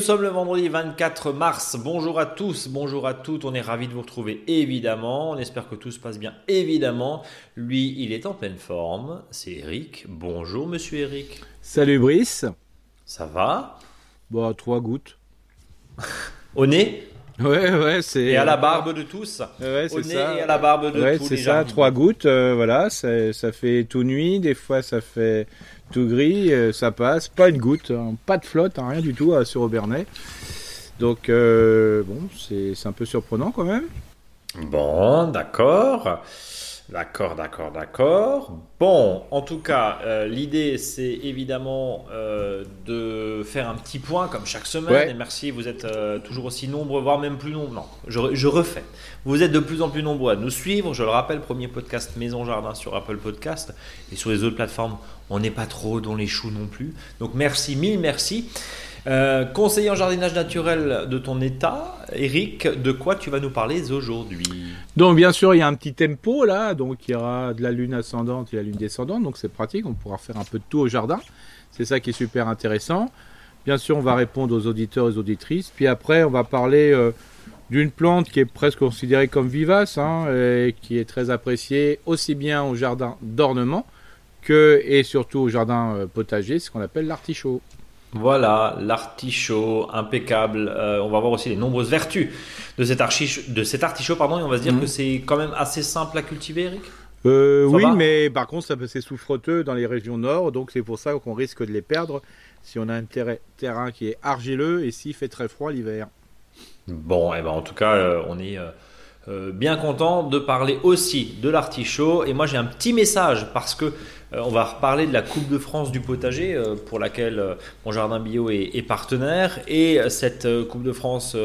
sommes le vendredi 24 mars. Bonjour à tous, bonjour à toutes. On est ravis de vous retrouver évidemment. On espère que tout se passe bien évidemment. Lui, il est en pleine forme. C'est Eric. Bonjour monsieur Eric. Salut Brice. Ça va? Bon, trois gouttes. Au nez? Ouais, ouais, c'est. Et à la barbe de tous? Ouais, Au c'est nez ça. et à la barbe de Ouais, tous c'est les ça, trois gouttes, euh, voilà, ça, ça fait tout nuit, des fois ça fait tout gris, euh, ça passe, pas une goutte, hein, pas de flotte, hein, rien du tout euh, sur Aubernais. Donc, euh, bon, c'est un peu surprenant quand même. Bon, d'accord. D'accord, d'accord, d'accord. Bon, en tout cas, euh, l'idée, c'est évidemment euh, de faire un petit point comme chaque semaine. Ouais. Et merci, vous êtes euh, toujours aussi nombreux, voire même plus nombreux. Non, je, je refais. Vous êtes de plus en plus nombreux à nous suivre. Je le rappelle, premier podcast Maison Jardin sur Apple Podcast. Et sur les autres plateformes, on n'est pas trop dans les choux non plus. Donc merci, mille merci. Euh, conseiller en jardinage naturel de ton état, Eric, de quoi tu vas nous parler aujourd'hui? Donc, bien sûr, il y a un petit tempo là, donc il y aura de la lune ascendante et la lune descendante, donc c'est pratique, on pourra faire un peu de tout au jardin. C'est ça qui est super intéressant. Bien sûr, on va répondre aux auditeurs et aux auditrices. Puis après, on va parler euh, d'une plante qui est presque considérée comme vivace, hein, et qui est très appréciée aussi bien au jardin d'ornement que et surtout au jardin euh, potager, ce qu'on appelle l'artichaut. Voilà, l'artichaut, impeccable. Euh, on va voir aussi les nombreuses vertus de cet, archichaut, de cet artichaut, pardon, et on va se dire Mhm. que c'est quand même assez simple à cultiver, Eric? Euh, oui, mais par contre, ça peut- c'est souffreteux dans les régions nord, donc c'est pour ça qu'on risque de les perdre si on a un terrain, terrain qui est argileux et s'il fait très froid l'hiver. Bon, et ben en tout cas, euh, on est bien content de parler aussi de l'artichaut. Et moi, j'ai un petit message parce que euh, on va reparler de la Coupe de France du potager euh, pour laquelle euh, mon jardin bio est, est partenaire. Et euh, cette euh, Coupe de France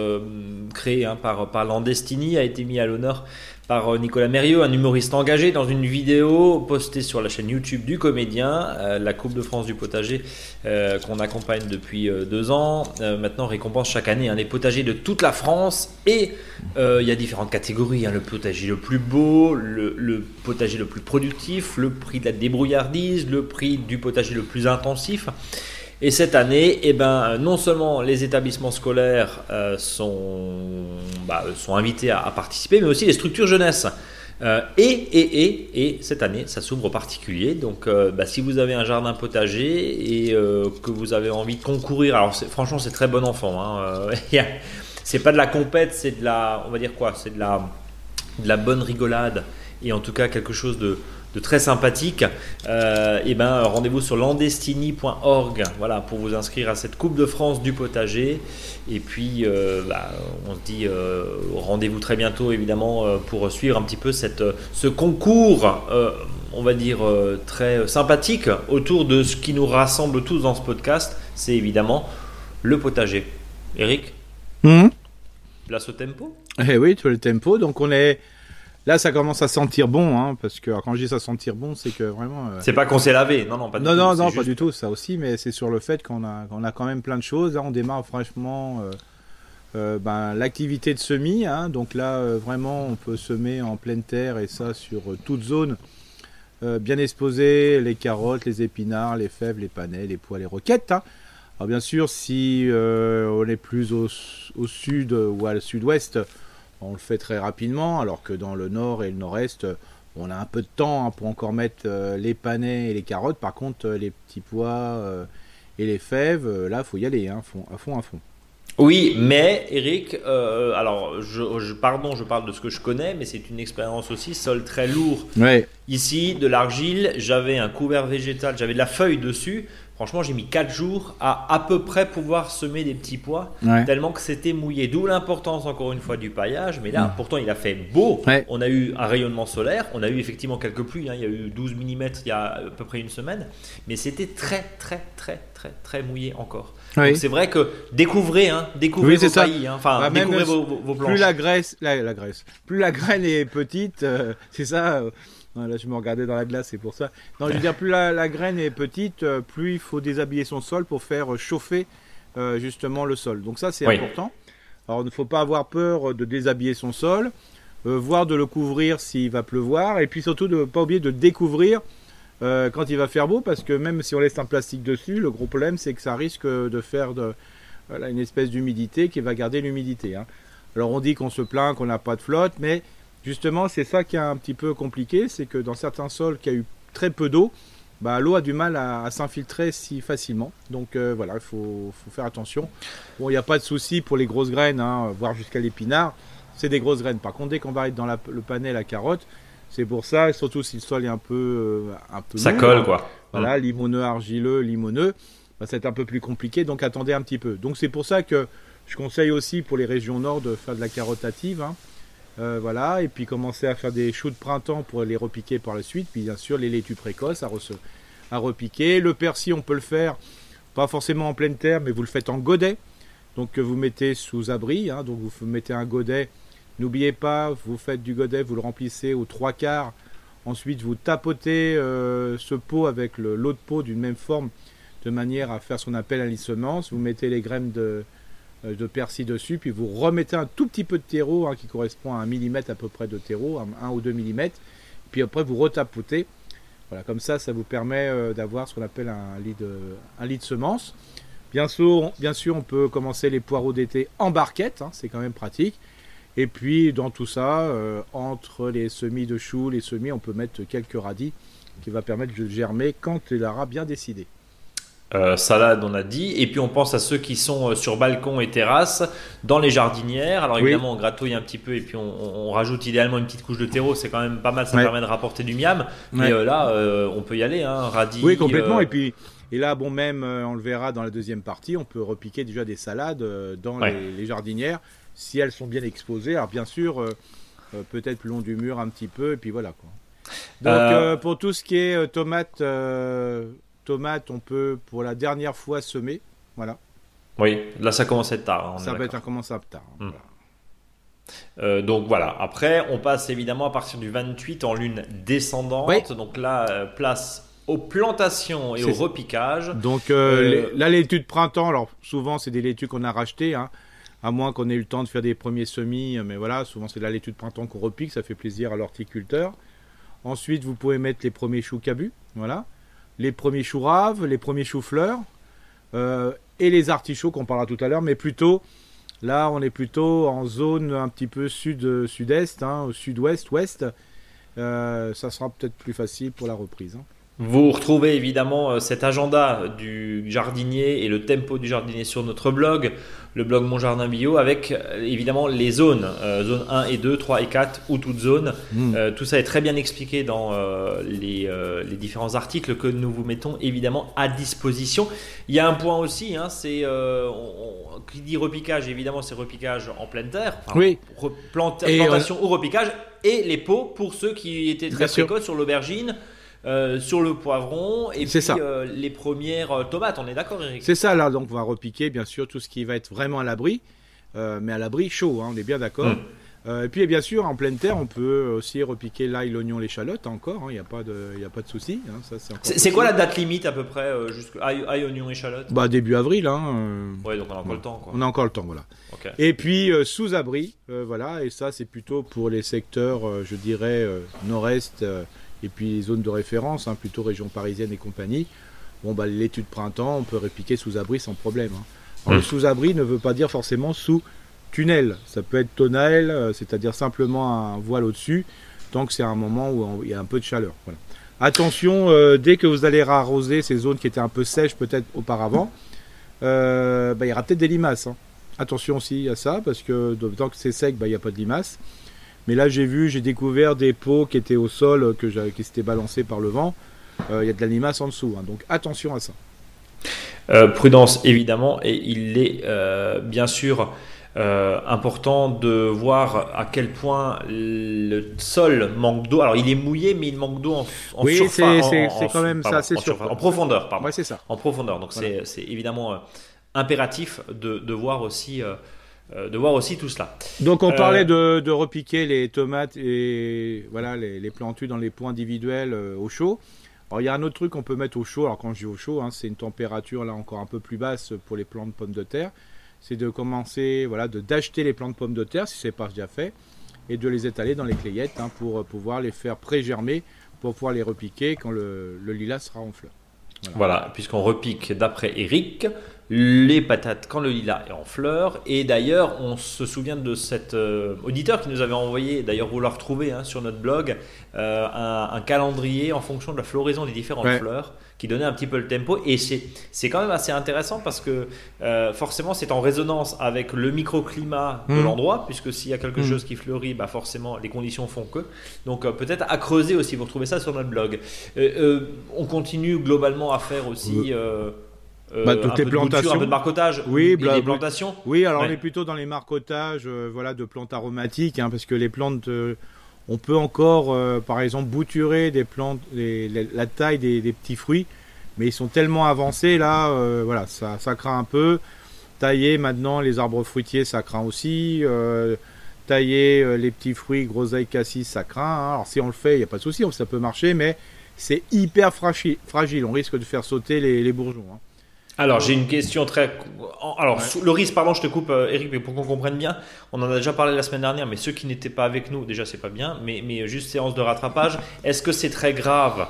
créée hein, par, par Landestini a été mise à l'honneur par euh, Nicolas Mérieux, un humoriste engagé, dans une vidéo postée sur la chaîne YouTube du comédien, euh, la Coupe de France du potager euh, qu'on accompagne depuis deux ans. Maintenant, récompense chaque année hein, les potagers de toute la France et il y a différentes catégories. hein, le potager le plus beau, le potager le plus productif, le prix de la débrouillardise, le prix du potager le plus intensif. Et cette année, eh ben, non seulement les établissements scolaires euh, sont, bah, sont invités à, participer, mais aussi les structures jeunesse. Euh, et, et, et, et cette année, ça s'ouvre aux particuliers. Donc, euh, bah, si vous avez un jardin potager et euh, que vous avez envie de concourir, alors franchement, c'est très bon enfant. Hein, euh, c'est pas de la compète, c'est de la, on va dire quoi, c'est de la, de la bonne rigolade et en tout cas quelque chose de, de très sympathique. Euh, et ben, rendez-vous sur landestini.org, voilà, pour vous inscrire à cette Coupe de France du potager. Et puis, euh, bah, on se dit euh, rendez-vous très bientôt, évidemment, euh, pour suivre un petit peu cette, ce concours, on va dire, très sympathique autour de ce qui nous rassemble tous dans ce podcast. C'est évidemment le potager. Eric, place au tempo? Eh oui, tout le tempo. Donc on est là, ça commence à sentir bon, hein, parce que alors, quand je dis ça sentir bon, c'est que vraiment. euh, C'est pas qu'on s'est lavé, non, non, pas du non, tout. non, non, juste- pas du tout, ça aussi, mais c'est sur le fait qu'on a, qu'on a quand même plein de choses. Là, on démarre franchement euh, euh, ben, l'activité de semis. hein. donc là, vraiment, on peut semer en pleine terre et ça sur toute zone bien exposée les carottes, les épinards, les fèves, les panais, les pois, les roquettes. hein. Alors bien sûr, si on est plus au, au sud ou à sud-ouest, on le fait très rapidement, alors que dans le nord et le nord-est, on a un peu de temps hein, pour encore mettre euh, les panais et les carottes. Par contre, euh, les petits pois euh, et les fèves, euh, là, faut y aller, hein, fond- à fond, à fond. Oui, mais Eric, euh, alors, je, je- pardon, je parle de ce que je connais, mais c'est une expérience aussi, sol très lourd. Ouais. Ici, de l'argile, j'avais un couvert végétal, j'avais de la feuille dessus. Franchement, j'ai mis 4 jours à à peu près pouvoir semer des petits pois, Ouais. tellement que c'était mouillé. D'où l'importance, encore une fois, du paillage. Mais là, pourtant, il a fait beau. Ouais. On a eu un rayonnement solaire, on a eu effectivement quelques pluies. hein. Il y a eu 12 mm il y a à peu près une semaine. Mais c'était très, très, très, très, très mouillé encore. Oui. Donc c'est vrai que découvrez, hein, découvrez Oui, vos paillis, hein. enfin Bah, découvrez si- vos, vos, vos planches. Plus la graisse, la, la graisse, plus la graine est petite, euh, c'est ça. euh, non, là, je me regardais dans la glace, c'est pour ça. Non, je veux dire, plus la, la graine est petite, euh, plus il faut déshabiller son sol pour faire euh, chauffer euh, justement le sol. Donc ça, c'est Oui. important. Alors, il ne faut pas avoir peur de déshabiller son sol, euh, voire de le couvrir s'il va pleuvoir, et puis surtout de ne pas oublier de découvrir euh, quand il va faire beau, parce que même si on laisse un plastique dessus, le gros problème, c'est que ça risque de faire de, voilà, une espèce d'humidité qui va garder l'humidité. Hein. Alors on dit qu'on se plaint qu'on n'a pas de flotte, mais justement c'est ça qui est un petit peu compliqué, c'est que dans certains sols qui a eu très peu d'eau, bah, l'eau a du mal à, s'infiltrer si facilement. Donc euh, voilà, il faut, faire attention. Bon, il n'y a pas de souci pour les grosses graines, hein, voire jusqu'à l'épinard. C'est des grosses graines. Par contre, dès qu'on va être dans le panel à carotte, c'est pour ça, surtout si le sol est un peu, euh, un peu ça colle quoi. Voilà, mmh. limoneux, argileux, limoneux, bah, c'est un peu plus compliqué. Donc attendez un petit peu. Donc c'est pour ça que je conseille aussi pour les régions nord de faire de la carottative. Hein. Euh, voilà, et puis commencer à faire des choux de printemps pour les repiquer par la suite. Puis bien sûr, les laitues précoces à, à repiquer. Le persil, on peut le faire, pas forcément en pleine terre, mais vous le faites en godet. Donc que vous mettez sous abri. Hein. donc vous mettez un godet. N'oubliez pas, vous faites du godet, vous le remplissez aux trois quarts. Ensuite, vous tapotez euh, ce pot avec l'eau de pot d'une même forme, de manière à faire ce qu'on appelle un. Vous mettez les graines de, euh, de persil dessus, puis vous remettez un tout petit peu de terreau hein, qui correspond à un millimètre à peu près de terreau, un, ou deux millimètres, puis après vous retapotez. Voilà, comme ça, ça vous permet euh, d'avoir ce qu'on appelle un lit de, un semences. Bien sûr, bien sûr, on peut commencer les poireaux d'été en barquette, hein, c'est quand même pratique. Et puis dans tout ça, euh, entre les semis de choux, les semis, on peut mettre quelques radis qui va permettre de germer quand il aura bien décidé. Euh, salade, on a dit. Et puis on pense à ceux qui sont euh, sur balcon et terrasse, dans les jardinières. Alors évidemment, on gratouille un petit peu et puis on, rajoute idéalement une petite couche de terreau. C'est quand même pas mal, ça permet de rapporter du miam. Mais euh, là, on peut y aller, hein, radis. Oui, complètement. Et puis. Et là, bon, même, on le verra dans la deuxième partie, on peut repiquer déjà des salades dans les, jardinières si elles sont bien exposées. Alors, bien sûr, peut-être le long du mur un petit peu, et puis voilà. Quoi. Donc, pour tout ce qui est tomates tomates, on peut pour la dernière fois semer. Voilà. Oui, là ça commence à être tard. ça va être commencer à être tard. Hmm. Euh, donc voilà, après on passe évidemment à partir du 28 en lune descendante. Donc là, euh, place aux plantations et au repiquage. Donc euh, là, l'étude printemps, alors souvent c'est des laitues qu'on a rachetées, hein, à moins qu'on ait eu le temps de faire des premiers semis, mais voilà, souvent c'est là l'étude printemps qu'on repique, ça fait plaisir à l'horticulteur. Ensuite, vous pouvez mettre les premiers choux cabus, voilà les premiers choux raves, les premiers choux-fleurs euh, et les artichauts qu'on parlera tout à l'heure, mais plutôt là on est plutôt en zone un petit peu sud sud-est, hein, au sud-ouest, ouest. Euh, ça sera peut-être plus facile pour la reprise. Hein. Vous retrouvez évidemment euh, cet agenda du jardinier et le tempo du jardinier sur notre blog, le blog Mon Jardin Bio, avec euh, évidemment les zones, euh, zones 1 et 2, 3 et 4, ou toutes zones. Hmm. tout ça est très bien expliqué dans les, différents articles que nous vous mettons évidemment à disposition. Il y a un point aussi, hein, c'est qui dit repiquage, évidemment c'est repiquage en pleine terre, oui. plantation ou repiquage, et les pots pour ceux qui étaient très précoces sur l'aubergine. Euh, sur le poivron et puis euh, les premières euh, tomates. On est d'accord, Eric? C'est ça, là. Donc, on va repiquer, bien sûr, tout ce qui va être vraiment à l'abri, mais à l'abri chaud, hein, on est bien d'accord. Hmm. et puis, bien sûr, en pleine terre, on peut aussi repiquer l'ail, l'oignon, l'échalote encore. Il hein, n'y a pas de, y a pas de souci. Hein, c'est quoi la date limite à peu près jusque ail, oignon, échalote Bah début avril. Hein, ouais, donc on a encore le temps. Quoi. On a encore le temps, voilà. Et puis sous abri, voilà. Et ça, c'est plutôt pour les secteurs, je dirais nord-est et puis les zones de référence, hein, plutôt région parisienne et compagnie, bon, bah, l'étude printemps, on peut répliquer sous abri sans problème. Hein. Mmh. sous-abri ne veut pas dire forcément sous tunnel. Ça peut être tonal, euh, c'est-à-dire simplement un voile au-dessus, tant que c'est un moment où il y a un peu de chaleur. Attention, euh, dès que vous allez arroser ces zones qui étaient un peu sèches peut-être auparavant, euh, bah, il y aura peut-être des limaces. Hein. Attention aussi à ça, parce que tant que c'est sec, bah, il n'y a pas de limaces. Mais là, j'ai vu, j'ai découvert des pots qui étaient au sol, que qui s'étaient balancés par le vent. Euh, il y a de la limace en dessous, hein. donc attention à ça. Euh, prudence évidemment, et il est euh, bien sûr important de voir à quel point le sol manque d'eau. Alors il est mouillé, mais il manque d'eau en, en oui, c'est quand même ça, c'est sûr. En profondeur, pardon. Ouais, c'est ça. En profondeur, donc c'est évidemment impératif de, de voir aussi euh, de voir aussi tout cela. Donc on parlait euh, de, repiquer les tomates et voilà les, les plantules dans les points individuels euh, au chaud. Alors il y a un autre truc qu'on peut mettre au chaud. Alors quand je dis au chaud, hein, c'est une température là encore un peu plus basse pour les plants de pommes de terre. C'est de commencer voilà de d'acheter les plants de pommes de terre si c'est pas déjà fait et de les étaler dans les clayettes hein, pour pouvoir les faire pré-germer pour pouvoir les repiquer quand le, le lilas sera en fleur. Voilà, puisqu'on repique d'après Eric, les patates quand le lilas est en fleurs. Et d'ailleurs, on se souvient de cet euh, auditeur qui nous avait envoyé, d'ailleurs vous le retrouvez hein, sur notre blog, euh, un, calendrier en fonction de la floraison des différentes fleurs qui donnait un petit peu le tempo. Et c'est quand même assez intéressant parce que euh, forcément c'est en résonance avec le microclimat de mmh. l'endroit, puisque s'il y a quelque mmh. chose qui fleurit, bah forcément les conditions font que. Donc peut-être à creuser aussi, vous retrouvez ça sur notre blog. on continue globalement à faire aussi... Euh, bah, toutes les plantations. un peu de marcotage. Oui, les, plantations. Oui, alors on est plutôt dans les marcotages euh, voilà, de plantes aromatiques, hein, parce que les plantes, euh, on peut encore, par exemple, bouturer des plantes, la taille des, petits fruits, mais ils sont tellement avancés là, voilà, ça, ça craint un peu. Tailler maintenant les arbres fruitiers, ça craint aussi. tailler les petits fruits, groseilles, cassis, ça craint. Hein. Alors si on le fait, il n'y a pas de souci, ça peut marcher, mais c'est hyper fragile, fragile. On risque de faire sauter les, bourgeons. Hein. Alors, j'ai une question très. Alors, le risque, pardon, je te coupe, euh, Eric, mais pour qu'on comprenne bien, on en a déjà parlé la semaine dernière, mais ceux qui n'étaient pas avec nous, déjà, c'est pas bien, mais, mais juste séance de rattrapage. Est-ce que c'est très grave,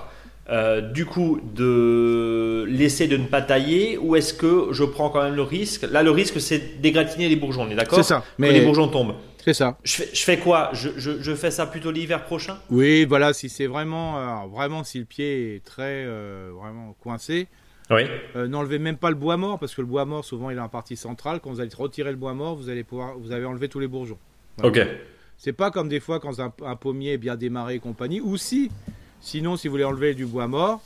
euh, du coup, de laisser de ne pas tailler, ou est-ce que je prends quand même le risque? Là, le risque, c'est d'égratigner les bourgeons, on est d'accord? C'est ça. Mais les bourgeons tombent. C'est ça. Je fais, je fais quoi? Je, je, je, fais ça plutôt l'hiver prochain? Oui, voilà, si c'est vraiment, euh, vraiment, si le pied est très, vraiment coincé. Oui. Euh, n'enlevez même pas le bois mort parce que le bois mort souvent il est en partie centrale. Quand vous allez retirer le bois mort, vous allez pouvoir, vous avez enlevé tous les bourgeons. Ok. C'est pas comme des fois quand un, pommier est bien démarré et compagnie. Ou si, sinon si vous voulez enlever du bois mort,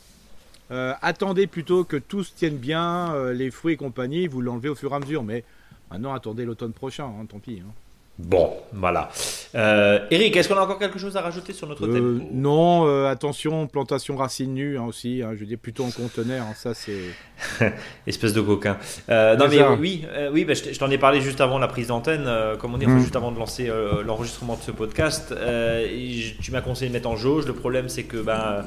euh, attendez plutôt que tout se tienne bien, euh, les fruits et compagnie, vous l'enlevez au fur et à mesure. Mais maintenant attendez l'automne prochain, hein, tant pis. Hein. Bon, voilà. Euh, Eric, est-ce qu'on a encore quelque chose à rajouter sur notre thème euh, Non, euh, attention, plantation racine nue hein, aussi. Hein, je dis plutôt en conteneur, hein, ça c'est. Espèce de coquin. non mais oui, oui, bah, je t'en ai parlé juste avant la prise d'antenne, comme on dit, mmh. juste avant de lancer l'enregistrement de ce podcast. tu m'as conseillé de mettre en jauge. Le problème c'est que ben,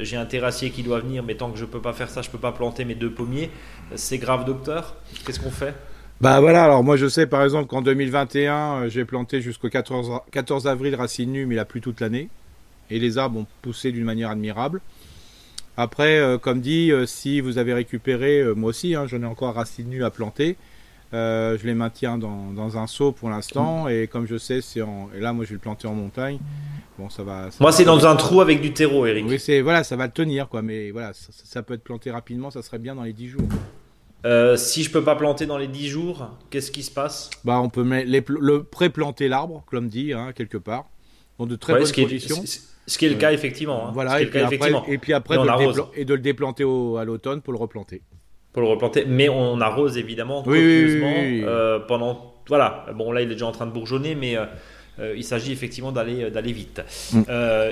j'ai un terrassier qui doit venir, mais tant que je peux pas faire ça, je peux pas planter mes deux pommiers. C'est grave, docteur? Qu'est-ce qu'on fait? Bah voilà, alors moi je sais par exemple qu'en 2021, euh, j'ai planté jusqu'au 14, 14 avril racines nues, mais il a plu toute l'année. Et les arbres ont poussé d'une manière admirable. Après, euh, comme dit, euh, si vous avez récupéré, moi aussi, hein, j'en ai encore racines nues à planter. je les maintiens dans, un seau pour l'instant. Et comme je sais, c'est en. Et là, moi je vais le planter en montagne. Bon, ça va. moi, c'est dans un trou avec du terreau, Eric. Oui, c'est voilà, ça va le tenir, quoi. Mais voilà, ça, ça, peut être planté rapidement, ça serait bien dans les 10 jours. Euh, si je peux pas planter dans les 10 jours, qu'est-ce qui se passe? Bah, on peut le pré-planter l'arbre, comme dit, hein, quelque part, dans de très bonnes conditions. ce qui est le cas effectivement. Hein. Voilà, et, puis après, et, puis après, et de, le déplanter à l'automne pour le replanter. Pour le replanter, mais on arrose évidemment copieusement euh, pendant. Voilà, bon là il est déjà en train de bourgeonner, mais euh, il s'agit effectivement d'aller d'aller vite. Mm.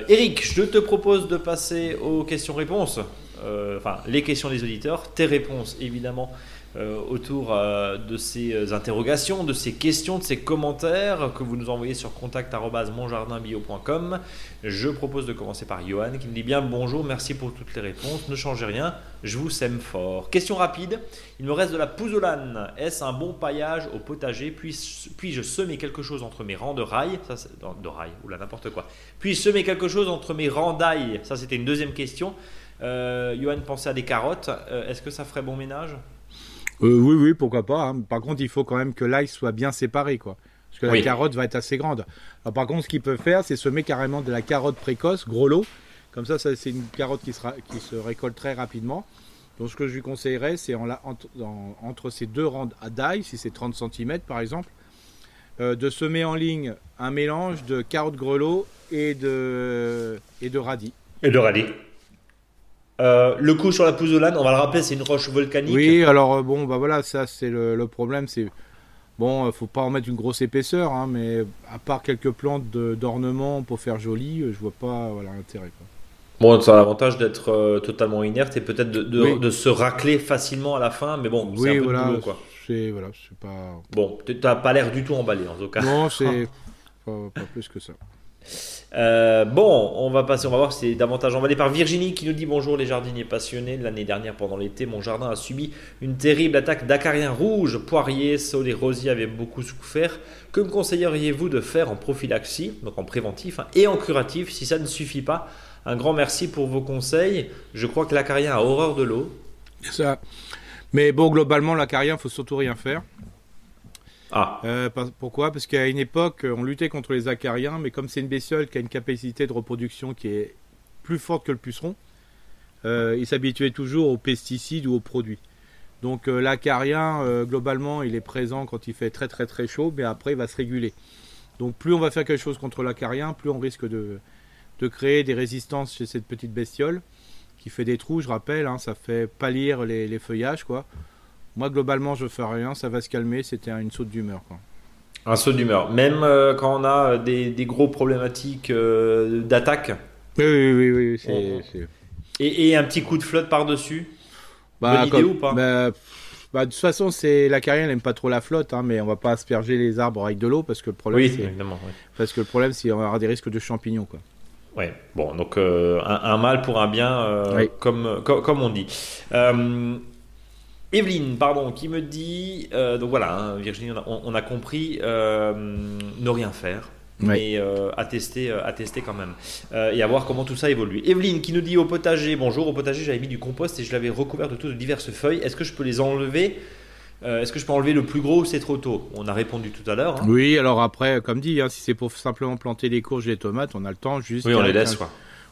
Eric, je te propose de passer aux questions-réponses. Euh, enfin les questions des auditeurs, tes réponses évidemment euh, autour euh, de ces interrogations, de ces questions, de ces commentaires que vous nous envoyez sur contact@monjardinbio.com. Je propose de commencer par Johan qui me dit bien bonjour, merci pour toutes les réponses, ne changez rien, je vous sème fort. Question rapide, il me reste de la pouzzolane. Est-ce un bon paillage au potager? Puis-je puis semer quelque chose entre mes rangs de rails Ça, de rails, ou là n'importe quoi. Puis-je semer quelque chose entre mes rangs d'ail Ça, c'était une deuxième question. Euh, Johan pensait à des carottes. Euh, est-ce que ça ferait bon ménage? Euh, Oui, oui, pourquoi pas. Hein. Par contre, il faut quand même que l'ail soit bien séparé, quoi. Parce que la carotte va être assez grande. par contre, ce qu'il peut faire, c'est semer carrément de la carotte précoce, gros lot. Comme ça, ça c'est une carotte qui, sera, qui se récolte très rapidement. Donc, ce que je lui conseillerais, c'est en, entre ces deux rangs d'ail, si c'est 30 cm par exemple, de semer en ligne un mélange de et de, et de radis. Et de radis. Euh, le coup sur la pouzzolane, on va le rappeler, c'est une roche volcanique. Oui, alors euh, bon, bah voilà, ça c'est le, problème, c'est bon, euh, faut pas en mettre une grosse épaisseur, hein, mais à part quelques plantes d'ornement pour faire joli, je vois pas voilà l'intérêt. Bon, ça a l'avantage d'être totalement inerte et peut-être de, se racler facilement à la fin, mais bon, c'est un peu voilà, de boulot quoi. C'est voilà, c'est pas. Bon, t'as pas l'air du tout emballé en tout cas. Non, c'est pas, pas plus que ça. Euh, bon, on va passer, on va voir c'est davantage emballé par Virginie qui nous dit bonjour les jardiniers passionnés. L'année dernière, pendant l'été, mon jardin a subi une terrible attaque d'acariens rouges, poiriers, saules et rosiers avaient beaucoup souffert. Que me conseilleriez-vous de faire en prophylaxie, donc en préventif, hein, et en curatif si ça ne suffit pas? Un grand merci pour vos conseils. Je crois que l'acarien a horreur de l'eau. Ça. Mais bon, globalement, l'acarien, faut surtout rien faire. Ah. Euh, par- pourquoi? Parce qu'à une époque, on luttait contre les acariens, mais comme c'est une bestiole qui a une capacité de reproduction qui est plus forte que le puceron, euh, ils s'habituaient toujours aux pesticides ou aux produits. Donc euh, l'acarien, globalement, il est présent quand il fait très très très chaud, mais après il va se réguler. Donc plus on va faire quelque chose contre l'acarien, plus on risque de, de créer des résistances chez cette petite bestiole qui fait des trous, je rappelle, hein, ça fait pâlir les, les feuillages, quoi. Moi, globalement, je fais rien, ça va se calmer, c'était une saute d'humeur, quoi. Un saut d'humeur. Même euh, quand on a euh, des, des gros problématiques euh, d'attaque Oui, oui, oui, oui. On- et, et un petit coup de flotte par-dessus? Bah, Bonne idée ou pas? bah, bah, de toute façon, c'est la carrière, elle aime pas trop la flotte, hein, mais on va pas asperger les arbres avec de l'eau parce que le problème, Oui, c'est évidemment. oui. parce que le problème, c'est avoir des risques de champignons, quoi. Ouais, bon, donc euh, un, un mal pour un bien, euh, Oui. comme, comme, comme on dit. Euh, Evelyne, pardon, qui me dit, euh, donc voilà, hein, Virginie, on a, on- on a compris, euh, ne rien faire, Oui. mais euh, à, tester, euh, à tester quand même, euh, et à voir comment tout ça évolue. Evelyne qui nous dit au potager, bonjour, au potager j'avais mis du compost et je l'avais recouvert de toutes de diverses feuilles, est-ce que je peux les enlever? Euh, Est-ce que je peux enlever le plus gros ou c'est trop tôt? On a répondu tout à l'heure. hein. Oui, alors après, comme dit, hein, si c'est pour simplement planter les courges et les tomates, on a le temps jusqu'à Oui, on les laisse.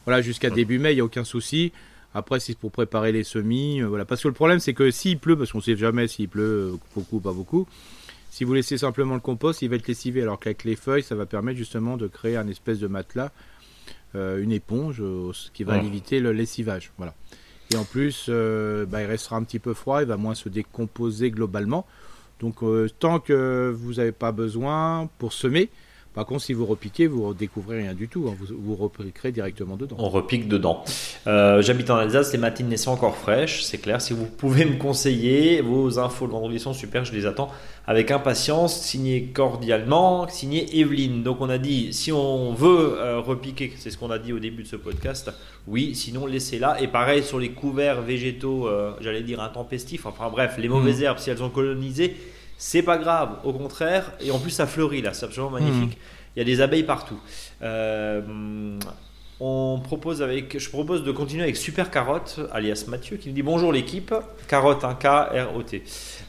Voilà, jusqu'à début mai, il n'y a aucun souci. Après, c'est pour préparer les semis, euh, voilà. Parce que le problème, c'est que s'il pleut, parce qu'on ne sait jamais s'il pleut euh, beaucoup ou pas beaucoup, si vous laissez simplement le compost, il va être lessivé. Alors qu'avec les feuilles, ça va permettre justement de créer un espèce de matelas, euh, une éponge, ce qui va Ouais. éviter le lessivage. Voilà. Et en plus, euh, bah, il restera un petit peu froid, il va moins se décomposer globalement. Donc, euh, tant que vous n'avez pas besoin pour semer, par contre, si vous repiquez, vous ne découvrez rien du tout. hein. Vous, vous repiquerez directement dedans. On repique dedans. Euh, J'habite en Alsace, les matinées sont encore fraîches, c'est clair. Si vous pouvez me conseiller, vos infos le vendredi sont super, je les attends avec impatience. Signé cordialement, signé Evelyne. Donc on a dit, si on veut euh, repiquer, c'est ce qu'on a dit au début de ce podcast, oui, sinon laissez-la. Et pareil sur les couverts végétaux, euh, j'allais dire intempestifs, enfin bref, les mauvaises herbes, si elles ont colonisé, c'est pas grave, au contraire. Et en plus, ça fleurit là, c'est absolument magnifique. Il y a des abeilles partout. Euh, on propose avec, je propose de continuer avec Super Carotte, alias Mathieu, qui nous dit bonjour l'équipe. Carotte, un K-R-O-T.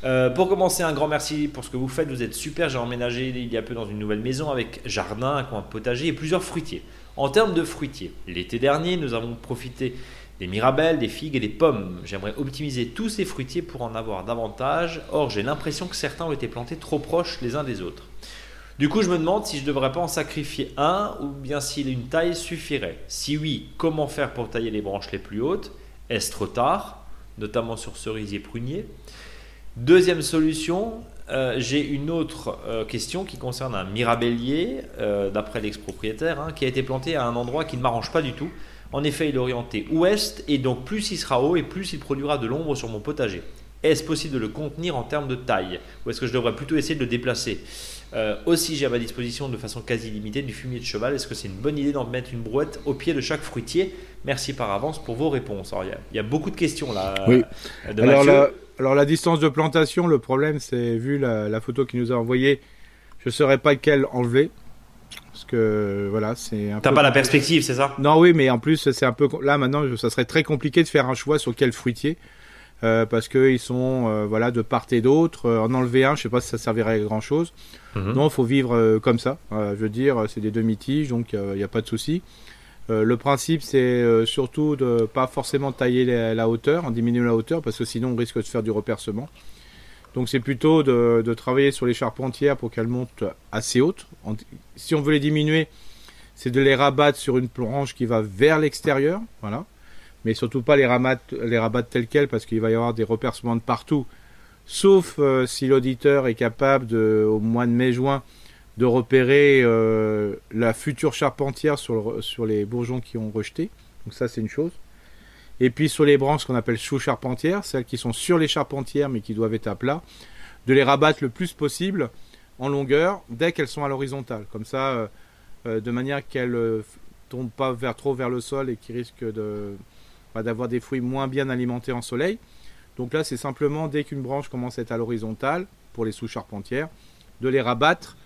Euh, pour commencer, un grand merci pour ce que vous faites. Vous êtes super. J'ai emménagé il y a peu dans une nouvelle maison avec jardin, un coin potager et plusieurs fruitiers. En termes de fruitiers, l'été dernier, nous avons profité des mirabelles, des figues et des pommes. J'aimerais optimiser tous ces fruitiers pour en avoir davantage. Or, j'ai l'impression que certains ont été plantés trop proches les uns des autres. Du coup, je me demande si je ne devrais pas en sacrifier un ou bien si une taille suffirait. Si oui, comment faire pour tailler les branches les plus hautes? Est-ce trop tard? Notamment sur cerisier prunier. Deuxième solution, euh, j'ai une autre euh, question qui concerne un mirabellier, euh, d'après l'ex-propriétaire, hein, qui a été planté à un endroit qui ne m'arrange pas du tout. En effet, il est orienté ouest et donc plus il sera haut et plus il produira de l'ombre sur mon potager. Est-ce possible de le contenir en termes de taille? Ou est-ce que je devrais plutôt essayer de le déplacer? Euh, Aussi, j'ai à ma disposition de façon quasi limitée du fumier de cheval. Est-ce que c'est une bonne idée d'en mettre une brouette au pied de chaque fruitier? Merci par avance pour vos réponses. Alors, il, y a, il y a beaucoup de questions là. Oui. euh, de Alors la, alors la distance de plantation, le problème c'est vu la, la photo qu'il nous a envoyée, je ne saurais pas lequel enlever. Parce que voilà, c'est un T'as peu- pas la perspective, c'est ça? Non, oui, mais en plus c'est un peu là maintenant, ça serait très compliqué de faire un choix sur quel fruitier. euh, parce qu'ils sont euh, voilà de part et d'autre. Euh, en enlever un, je sais pas si ça servirait à grand chose. Mhm. Non, il faut vivre comme ça. Je veux dire, c'est des demi-tiges, donc il n'y a pas de souci. Le principe, c'est surtout de pas forcément tailler la, la hauteur, en diminuer la hauteur, parce que sinon on risque de faire du repercement. Donc c'est plutôt de, travailler sur les charpentières pour qu'elles montent assez hautes. Si on veut les diminuer, c'est de les rabattre sur une planche qui va vers l'extérieur, voilà. Mais surtout pas les rabattre, les rabattre telles quelles, parce qu'il va y avoir des repercements de partout. Sauf euh, si l'auditeur est capable, au mois de mai-juin, de repérer euh, la future charpentière sur les bourgeons qui ont rejeté. Donc ça, c'est une chose. Et puis sur les branches qu'on appelle sous-charpentières, celles qui sont sur les charpentières mais qui doivent être à plat, de les rabattre le plus possible en longueur dès qu'elles sont à l'horizontale. Comme ça, euh, euh, de manière qu'elles ne tombent pas vers, trop vers le sol et qui risquent bah, d'avoir des fruits moins bien alimentés en soleil. Donc là, c'est simplement dès qu'une branche commence à être à l'horizontale, pour les sous-charpentières, de les rabattre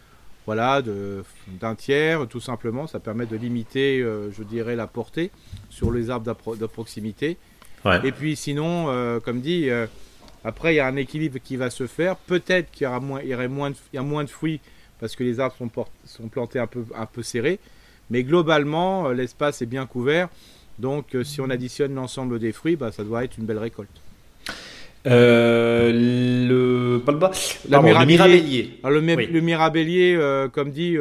voilà, d'un tiers, tout simplement. Ça permet de limiter, euh, je dirais, la portée sur les arbres de proximité. Ouais. Et puis sinon, euh, comme dit, euh, Après, il y a un équilibre qui va se faire. Peut-être qu'il y, aura moins, il y, aurait moins de, il y a moins de fruits parce que les arbres sont, sont plantés un peu, un peu serrés. Mais globalement, l'espace est bien couvert. Donc, si on additionne l'ensemble des fruits, bah, ça doit être une belle récolte. Euh, le, pas le, mirabellier. le, le, mirabellier, comme dit,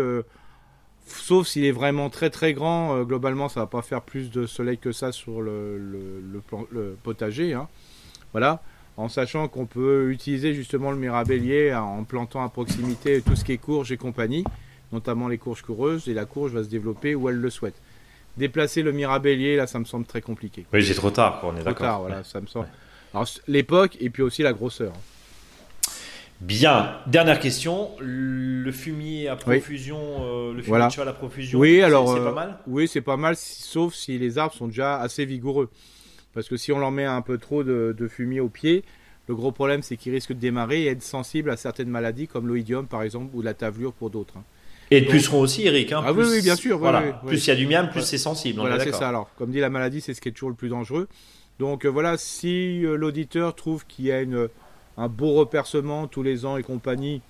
sauf s'il est vraiment très très grand, globalement, ça va pas faire plus de soleil que ça sur le, le potager. Hein. Voilà en sachant qu'on peut utiliser justement le mirabellier en plantant à proximité tout ce qui est courge et compagnie, notamment les courges coureuses, et la courge va se développer où elle le souhaite. Déplacer le mirabellier, là, ça me semble très compliqué. Oui, j'ai trop tard, on est d'accord. Trop tard, voilà, ça me semble. L'époque et puis aussi la grosseur. Bien. Dernière question. Le fumier à profusion, euh, le fumier voilà. à profusion, oui, alors, c'est pas euh, mal Oui, c'est pas mal, sauf si les arbres sont déjà assez vigoureux. Parce que si on leur met un peu trop de, fumier au pied, le gros problème c'est qu'ils risquent de démarrer et être sensibles à certaines maladies comme l'oïdium par exemple ou la tavelure pour d'autres. Hein. Et de pucerons aussi, Eric. Hein, ah oui, oui, bien sûr. voilà. plus il y a du miam, plus c'est sensible. Voilà, c'est ça. Alors, comme dit la maladie, c'est ce qui est toujours le plus dangereux. Donc euh, voilà, si euh, l'auditeur trouve qu'il y a une, un beau repercement tous les ans et compagnie,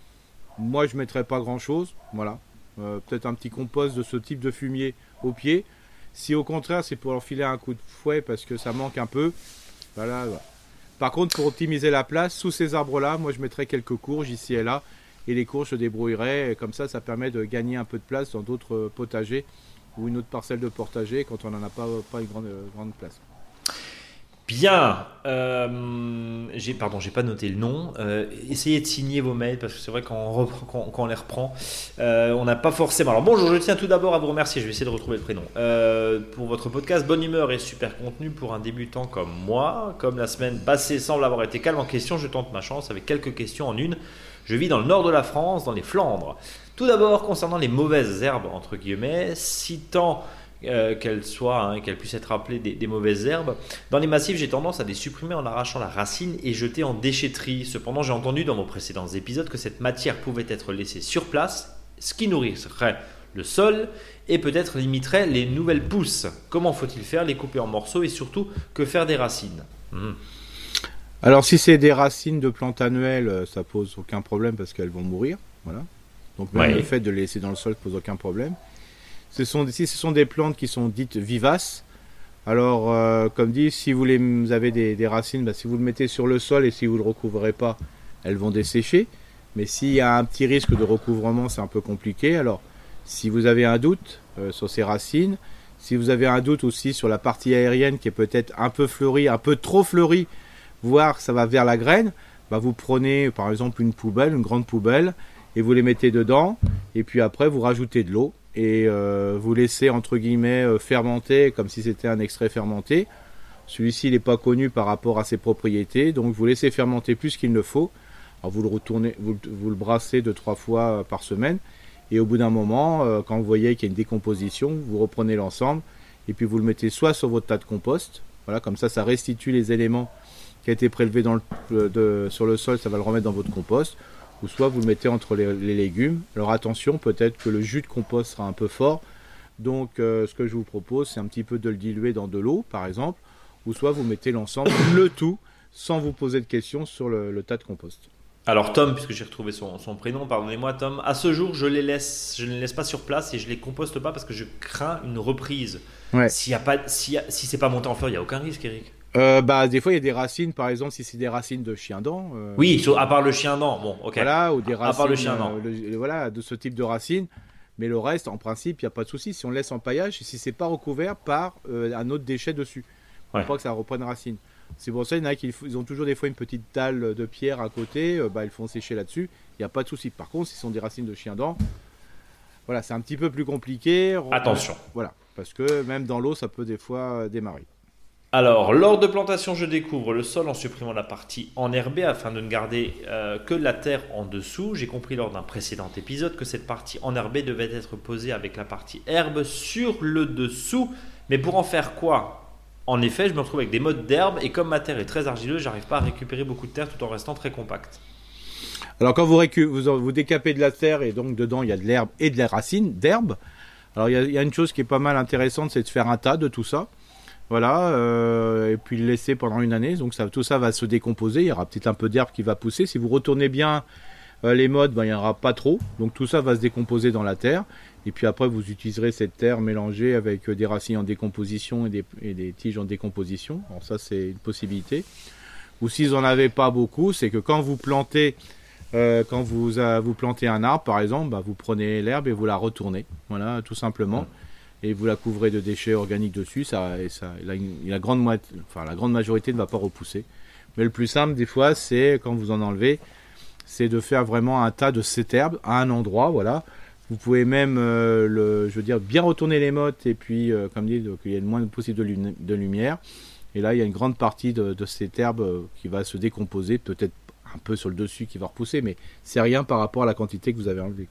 moi je ne mettrais pas grand chose. Voilà. Euh, peut-être un petit compost de ce type de fumier au pied. Si au contraire c'est pour leur filer un coup de fouet parce que ça manque un peu, voilà. Par contre, pour optimiser la place, sous ces arbres-là, moi je mettrais quelques courges ici et là, et les courges se débrouilleraient. Comme ça, ça permet de gagner un peu de place dans d'autres potagers ou une autre parcelle de potager quand on n'en a pas, une grande place. Bien. Euh, j'ai pardon, j'ai pas noté le nom. Euh, essayez de signer vos mails parce que c'est vrai quand, on les reprend, euh, on n'a pas forcément. Alors bonjour, je tiens tout d'abord à vous remercier. Je vais essayer de retrouver le prénom euh, pour votre podcast. Bonne humeur et super contenu pour un débutant comme moi. Comme la semaine passée semble avoir été calme en question, je tente ma chance avec quelques questions en une. Je vis dans le nord de la France, dans les Flandres. Tout d'abord concernant les mauvaises herbes entre guillemets, citant euh, qu'elles soient, hein, qu'elles puissent être appelées des, mauvaises herbes. Dans les massifs, j'ai tendance à les supprimer en arrachant la racine et jeter en déchetterie. Cependant, j'ai entendu dans vos précédents épisodes que cette matière pouvait être laissée sur place, ce qui nourrirait le sol et peut-être limiterait les nouvelles pousses. Comment faut-il faire Les couper en morceaux et surtout que faire des racines? Hmm. Alors si c'est des racines de plantes annuelles, euh, ça pose aucun problème parce qu'elles vont mourir. Voilà. Donc même le fait de les laisser dans le sol ne pose aucun problème. Ce sont, des plantes qui sont dites vivaces, alors euh, comme dit, si vous, avez des, racines, bah, si vous le mettez sur le sol et si vous ne le recouvrez pas, elles vont dessécher. Mais s'il y a un petit risque de recouvrement, c'est un peu compliqué. Alors, si vous avez un doute euh, sur ces racines, si vous avez un doute aussi sur la partie aérienne qui est peut-être un peu fleurie, un peu trop fleurie, voire ça va vers la graine, bah vous prenez par exemple une poubelle, une grande poubelle, et vous les mettez dedans, et puis après vous rajoutez de l'eau, et euh, vous laissez entre guillemets euh, fermenter comme si c'était un extrait fermenté. Celui-ci n'est pas connu par rapport à ses propriétés, donc vous laissez fermenter plus qu'il ne faut. Vous le retournez, vous, le brassez deux trois fois euh, par semaine, et au bout d'un moment, quand vous voyez qu'il y a une décomposition, vous reprenez l'ensemble et puis vous le mettez soit sur votre tas de compost, voilà comme ça ça restitue les éléments qui ont été le, sur le sol, ça va le remettre dans votre compost ou soit vous le mettez entre les, légumes. Alors attention, peut-être que le jus de compost sera un peu fort. Donc euh, ce que je vous propose, c'est un petit peu de le diluer dans de l'eau, par exemple, ou soit vous mettez l'ensemble, le tout, sans vous poser de questions sur le, tas de compost. Alors Tom, puisque j'ai retrouvé son, prénom, pardonnez-moi Tom, à ce jour je les laisse, je ne les laisse pas sur place et je les composte pas parce que je crains une reprise. Ouais. S'il y a pas, si, si c'est pas monté en fleur, il y a aucun risque, Eric. Euh, bah, des fois, il y a des racines, par exemple, si c'est des racines de chien-dent. Euh, oui, à part le chien-dent, bon, ok. Voilà, ou des racines. À part le chien-dent. Euh, voilà, de ce type de racines. Mais le reste, en principe, il n'y a pas de souci. Si on laisse en paillage, si c'est pas recouvert par un autre déchet dessus, ouais. pas que ça reprenne racine. C'est pour ça qu'il y en a qui ils ont toujours des fois une petite dalle de pierre à côté, bah, ils font sécher là-dessus. Il n'y a pas de souci. Par contre, si ce sont des racines de chien-dent, voilà, c'est un petit peu plus compliqué. Attention. Voilà, parce que même dans l'eau, ça peut des fois démarrer. Alors, lors de plantation, je découvre le sol en supprimant la partie enherbée afin de ne garder euh, que la terre en dessous. J'ai compris lors d'un précédent épisode que cette partie enherbée devait être posée avec la partie herbe sur le dessous. Mais pour en faire quoi? En effet, je me retrouve avec des modes d'herbe et comme ma terre est très argileuse, j'arrive pas à récupérer beaucoup de terre tout en restant très compact. Alors quand vous, vous, décapez de la terre et donc dedans il y a de l'herbe et de la racine d'herbe, alors il y, a, une chose qui est pas mal intéressante, c'est de faire un tas de tout ça. Voilà, euh, et puis le laisser pendant une année. Donc ça, tout ça va se décomposer. Il y aura peut-être un peu d'herbe qui va pousser. Si vous retournez bien euh, les modes, ben, il n'y en aura pas trop. Donc tout ça va se décomposer dans la terre. Et puis après, vous utiliserez cette terre mélangée avec euh, des racines en décomposition et des, tiges en décomposition. Ça, c'est une possibilité. Ou si vous n'en avez pas beaucoup, c'est que quand vous plantez, quand vous, plantez un arbre, par exemple, bah, vous prenez l'herbe et vous la retournez. Voilà, tout simplement. Et vous la couvrez de déchets organiques dessus. Ça, et ça, la, la, grande, enfin, la grande majorité ne va pas repousser. Mais le plus simple, des fois, c'est quand vous en enlevez, c'est de faire vraiment un tas de cette herbe à un endroit. Voilà. Vous pouvez même, euh, le, je veux dire, bien retourner les mottes et puis, euh, comme dit, donc, il y a le moins possible de, lumi- de lumière. Et là, il y a une grande partie de, de cette herbe euh, qui va se décomposer, peut-être un peu sur le dessus qui va repousser, mais c'est rien par rapport à la quantité que vous avez enlevée.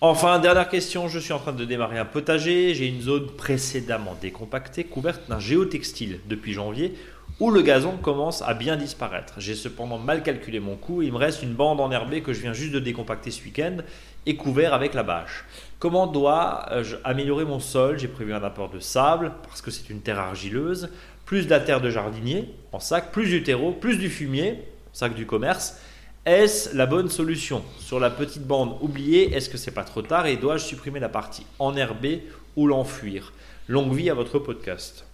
Enfin, dernière question, je suis en train de démarrer un potager, j'ai une zone précédemment décompactée, couverte d'un géotextile depuis janvier, où le gazon commence à bien disparaître. J'ai cependant mal calculé mon coût, il me reste une bande enherbée que je viens juste de décompacter ce week-end et couvert avec la bâche. Comment dois-je améliorer mon sol? J'ai prévu un apport de sable, parce que c'est une terre argileuse, plus de la terre de jardinier en sac, plus du terreau, plus du fumier, sac du commerce. Est-ce la bonne solution Sur la petite bande oubliée, est-ce que c'est pas trop tard? Et dois-je supprimer la partie enherbée ou l'enfuir? Longue vie à votre podcast.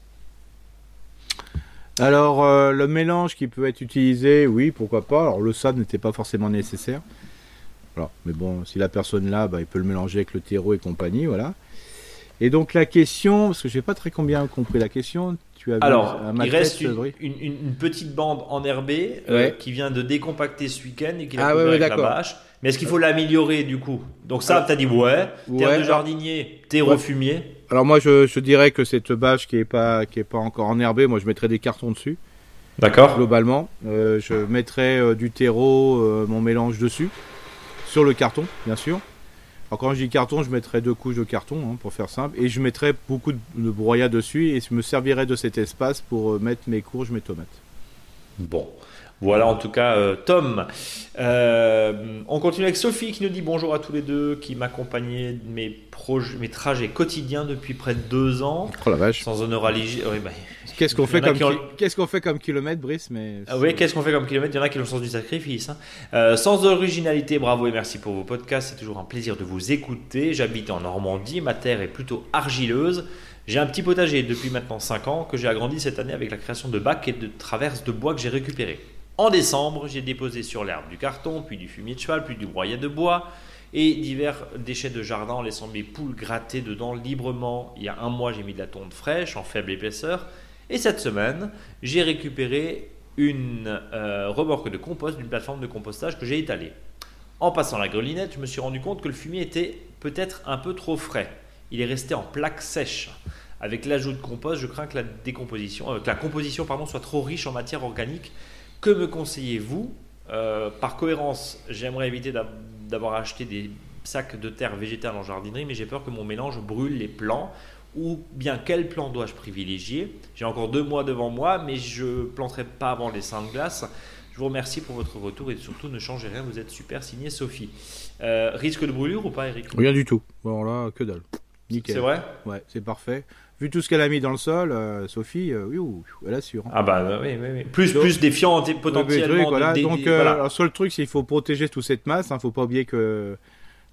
Alors, euh, le mélange qui peut être utilisé, oui, pourquoi pas. Alors, le sable n'était pas forcément nécessaire. Mais bon, si la personne là, bah, il peut le mélanger avec le terreau et compagnie, voilà. Et donc, la question, parce que j'ai pas très combien compris la question, tu as Alors, il reste une, petite bande enherbée euh, Ouais. qui vient de décompacter ce week-end et qui l'a Ah, ouais, avec la bâche. Mais est-ce qu'il faut l'améliorer du coup? Donc ça, tu as dit ouais, terre de jardinier, terreau Ouais. fumier. Alors, moi, je, je dirais que cette bâche qui est pas, qui est pas encore enherbée, moi, je mettrais des cartons dessus. D'accord. globalement. Euh, je mettrai euh, du terreau, euh, mon mélange dessus, sur le carton, bien sûr. Alors quand je dis carton, je mettrai deux couches de carton, hein, pour faire simple, et je mettrai beaucoup de, de broyat dessus, et je me servirai de cet espace pour euh, mettre mes courges, mes tomates. Bon, voilà en tout cas euh, Tom. Euh, on continue avec Sophie qui nous dit bonjour à tous les deux, qui m'accompagnait de mes, mes trajets quotidiens depuis près de deux ans. Oh la vache. Sans l'hygiène. Oui, bah, Qu'est-ce qu'on fait, comme qui ont- ki- qu'est-ce qu'on fait comme kilomètre, Brice mais Ah oui, qu'est-ce qu'on fait comme kilomètre? Il y en a qui ont le sens du sacrifice. hein. Euh, sans originalité, bravo et merci pour vos podcasts. C'est toujours un plaisir de vous écouter. J'habite en Normandie. Ma terre est plutôt argileuse. J'ai un petit potager depuis maintenant 5 ans que j'ai agrandi cette année avec la création de bacs et de traverses de bois que j'ai récupérés. En décembre, j'ai déposé sur l'herbe du carton, puis du fumier de cheval, puis du broyat de bois et divers déchets de jardin en laissant mes poules gratter dedans librement. Il y a un mois, j'ai mis de la tonde fraîche en faible épaisseur. Et cette semaine, j'ai récupéré une euh, remorque de compost d'une plateforme de compostage que j'ai étalée. En passant la grelinette, je me suis rendu compte que le fumier était peut-être un peu trop frais. Il est resté en plaque sèche. Avec l'ajout de compost, je crains que la décomposition, euh, la composition pardon, soit trop riche en matière organique. Que me conseillez-vous? Euh, Par cohérence, j'aimerais éviter d'a- d'avoir acheté des sacs de terre végétale en jardinerie, mais j'ai peur que mon mélange brûle les plants. Ou bien quel plan dois-je privilégier? J'ai encore deux mois devant moi, mais je planterai pas avant les seins de glace. Je vous remercie pour votre retour et surtout ne changez rien, vous êtes super, signé Sophie. Euh, risque de brûlure ou pas, Eric? Rien du tout. Bon là, que dalle. Nickel. C'est vrai? Ouais, c'est parfait. Vu tout ce qu'elle a mis dans le sol, euh, Sophie, euh, oui, elle assure. hein. Ah bah euh, oui, oui, oui. Plus, Donc- plus défiant Le potentiellement. voilà. des- Donc, des- euh, voilà. alors, sur le truc, c'est qu'il faut protéger toute cette masse. Il faut pas oublier que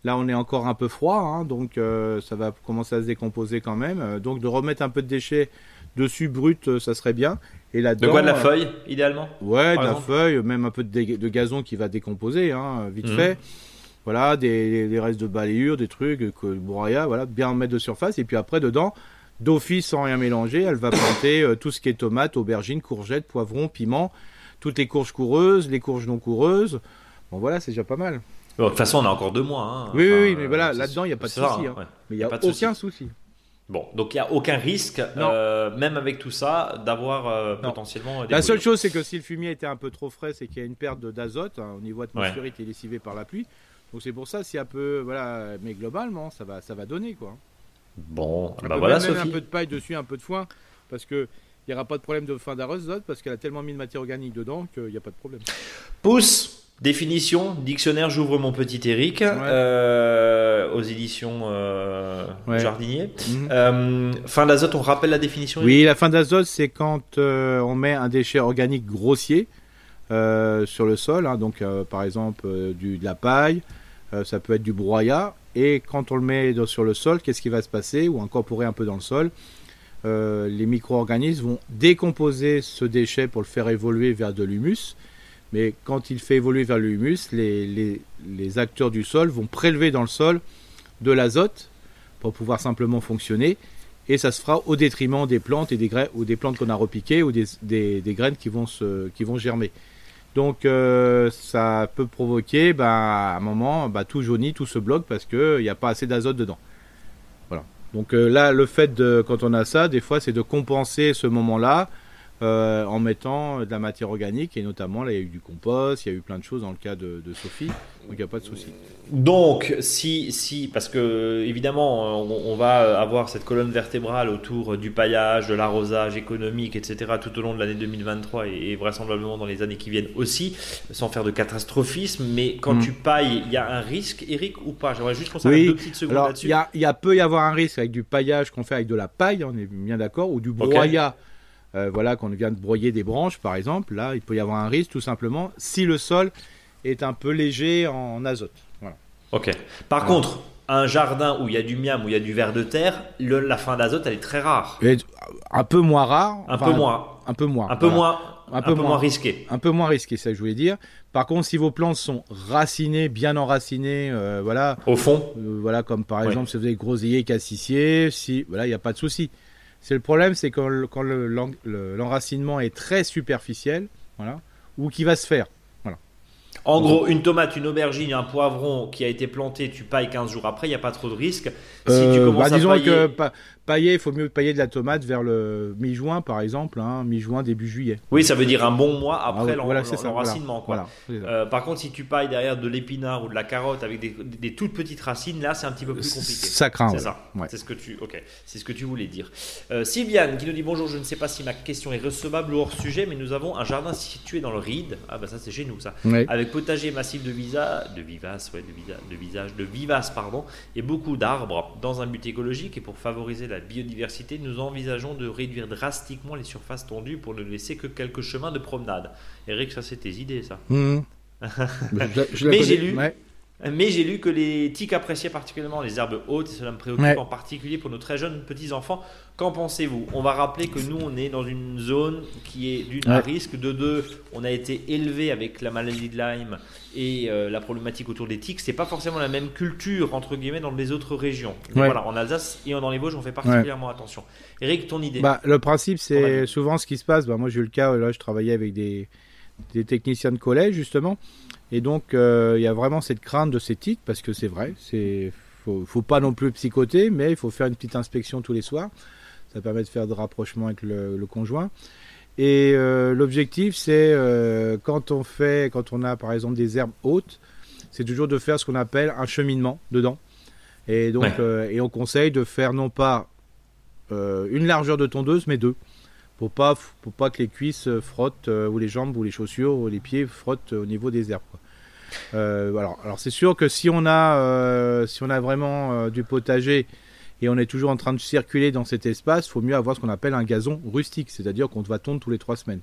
là, on est encore un peu froid, hein, donc euh, ça va commencer à se décomposer quand même. Euh, donc, de remettre un peu de déchets dessus brut, euh, ça serait bien. Et là De quoi de la feuille, idéalement? Ouais, de la feuille, même un peu de, gazon qui va décomposer, hein, vite Mhm. fait. Voilà, des, des restes de balayure, des trucs, que, broyat, voilà, bien mettre de surface. Et puis après, dedans, d'office, sans rien mélanger, elle va planter euh, tout ce qui est tomates, aubergines, courgettes, poivrons, piments, toutes les courges coureuses, les courges non coureuses. Bon, voilà, c'est déjà pas mal. Bon, De toute façon, on a encore deux mois. hein. Oui, oui, Enfin, oui, mais voilà, c'est- là-dedans, il n'y a pas de c'est souci, hein, hein. ouais. Mais il n'y a aucun souci. Bon, donc il n'y a aucun risque, euh, même avec tout ça, d'avoir euh, potentiellement. des La seule chose, c'est que si le fumier était un peu trop frais, c'est qu'il y a une perte d'azote hein, au niveau atmosphérique et lessivé par la pluie. Donc c'est pour ça, si un peu, voilà, mais globalement, ça va, ça va donner quoi. Bon, On bah peut voilà, même Sophie. un peu de paille dessus, un peu de foin, parce que il n'y aura pas de problème de fin d'azote, parce qu'elle a tellement mis de matière organique dedans qu'il n'y a pas de problème. Pouce, définition, dictionnaire, j'ouvre mon petit Eric. Euh, aux éditions Jardinier. Mhm. fin d'azote, on rappelle la définition Oui, la fin d'azote, c'est quand on met un déchet organique grossier sur le sol, hein, donc par exemple du, de la paille, ça peut être du broyat, et quand on le met sur le sol, qu'est-ce qui va se passer? Ou incorporer un peu dans le sol euh, les micro-organismes vont décomposer ce déchet pour le faire évoluer vers de l'humus. Mais quand il fait évoluer vers l'humus, les, acteurs du sol vont prélever dans le sol de l'azote pour pouvoir simplement fonctionner. Et ça se fera au détriment des plantes et des ou des plantes qu'on a repiquées ou des, graines qui vont, germer. Donc euh, ça peut provoquer ben, à un moment bah, tout jauni, tout se bloque parce qu'il n'y a pas assez d'azote dedans. Donc euh, là, le fait de, quand on a ça, des fois, c'est de compenser ce moment-là euh, en mettant de la matière organique et notamment là il y a eu du compost, il y a eu plein de choses dans le cas de, Sophie, donc il n'y a pas de souci. Donc si, si parce que évidemment on, va avoir cette colonne vertébrale autour du paillage, de l'arrosage économique, etc. tout au long de l'année 2023 et, vraisemblablement dans les années qui viennent aussi, sans faire de catastrophisme, mais quand mm. tu pailles, il y a un risque, Eric, ou pas? J'aimerais juste qu'on s'arrête deux petites secondes là-dessus. Il y, a, peut y avoir un risque avec du paillage qu'on fait avec de la paille, on est bien d'accord, ou du broyat. Euh, voilà, qu'on vient de broyer des branches, par exemple, là, il peut y avoir un risque tout simplement si le sol est un peu léger en azote. Ok. Par contre, un jardin où il y a du miam, où il y a du ver de terre, la fin d'azote, elle est très rare. un peu moins rare. Un peu moins. Un peu moins. Un peu moins. Un, peu, moins, risqué. Un peu moins risqué, c'est ça que je voulais dire. Par contre, si vos plantes sont racinées, bien enracinées, euh, voilà. Au fond. Euh, voilà, comme par exemple si vous avez groseillier, cassissier, si, voilà, il n'y a pas de souci. C'est le problème, c'est quand, l'enracinement est très superficiel, voilà, ou qui va se faire. Voilà. En gros, une tomate, une aubergine, un poivron qui a été planté, tu pailles 15 jours après, il n'y a pas trop de risque. Si tu euh, commences bah, disons à que pailler, il faut mieux pailler de la tomate vers le mi-juin, par exemple, hein, mi-juin, début juillet. Oui, ça veut dire un bon mois après l'enracinement. par contre, si tu pailles derrière de l'épinard ou de la carotte avec des, toutes petites racines, là, c'est un petit peu plus compliqué. Ça craint. C'est ça. C'est ce que tu, ok, c'est ce que tu voulais dire. Euh, Sylviane qui nous dit bonjour. Je ne sais pas si ma question est recevable ou hors sujet, mais nous avons un jardin situé dans le Ride. Ah bah ça c'est chez nous ça. Avec potager massif de visa, de vivaces, ouais, de, visa, de visage, de vivaces pardon, et beaucoup d'arbres dans un but écologique et pour favoriser la biodiversité, nous envisageons de réduire drastiquement les surfaces tendues pour ne laisser que quelques chemins de promenade. Eric, ça c'est tes idées, ça. Mmh. Mais j'ai lu, mais j'ai lu que les tiques appréciaient particulièrement les herbes hautes et cela me préoccupe en particulier pour nos très jeunes petits-enfants. Qu'en pensez-vous? On va rappeler que nous, on est dans une zone qui est d'une à risque, de deux, on a été élevé avec la maladie de Lyme et euh, la problématique autour des tiques. C'est pas forcément la même culture, entre guillemets, dans les autres régions. Voilà, en Alsace et dans les Vosges, on fait particulièrement attention. Eric, ton idée? Bah, Le principe, c'est souvent ce qui se passe. Bah, moi, j'ai eu le cas, là, je travaillais avec des, des techniciens de collège, justement. Et donc, euh, il y a vraiment cette crainte de ces tiques, parce que c'est vrai, c'est faut, faut pas non plus psychoter, mais il faut faire une petite inspection tous les soirs. Ça permet de faire de rapprochement avec le, conjoint. Et euh, l'objectif, c'est euh, quand on fait, quand on a par exemple des herbes hautes, c'est toujours de faire ce qu'on appelle un cheminement dedans. Et donc, et on conseille de faire non pas une largeur de tondeuse, mais deux pour pas pour pas que les cuisses frottent ou les jambes ou les chaussures ou les pieds frottent au niveau des herbes. Euh, alors, alors c'est sûr que si on a, euh, si on a vraiment euh, du potager et on est toujours en train de circuler dans cet espace, il faut mieux avoir ce qu'on appelle un gazon rustique, c'est-à-dire qu'on va tondre tous les trois semaines.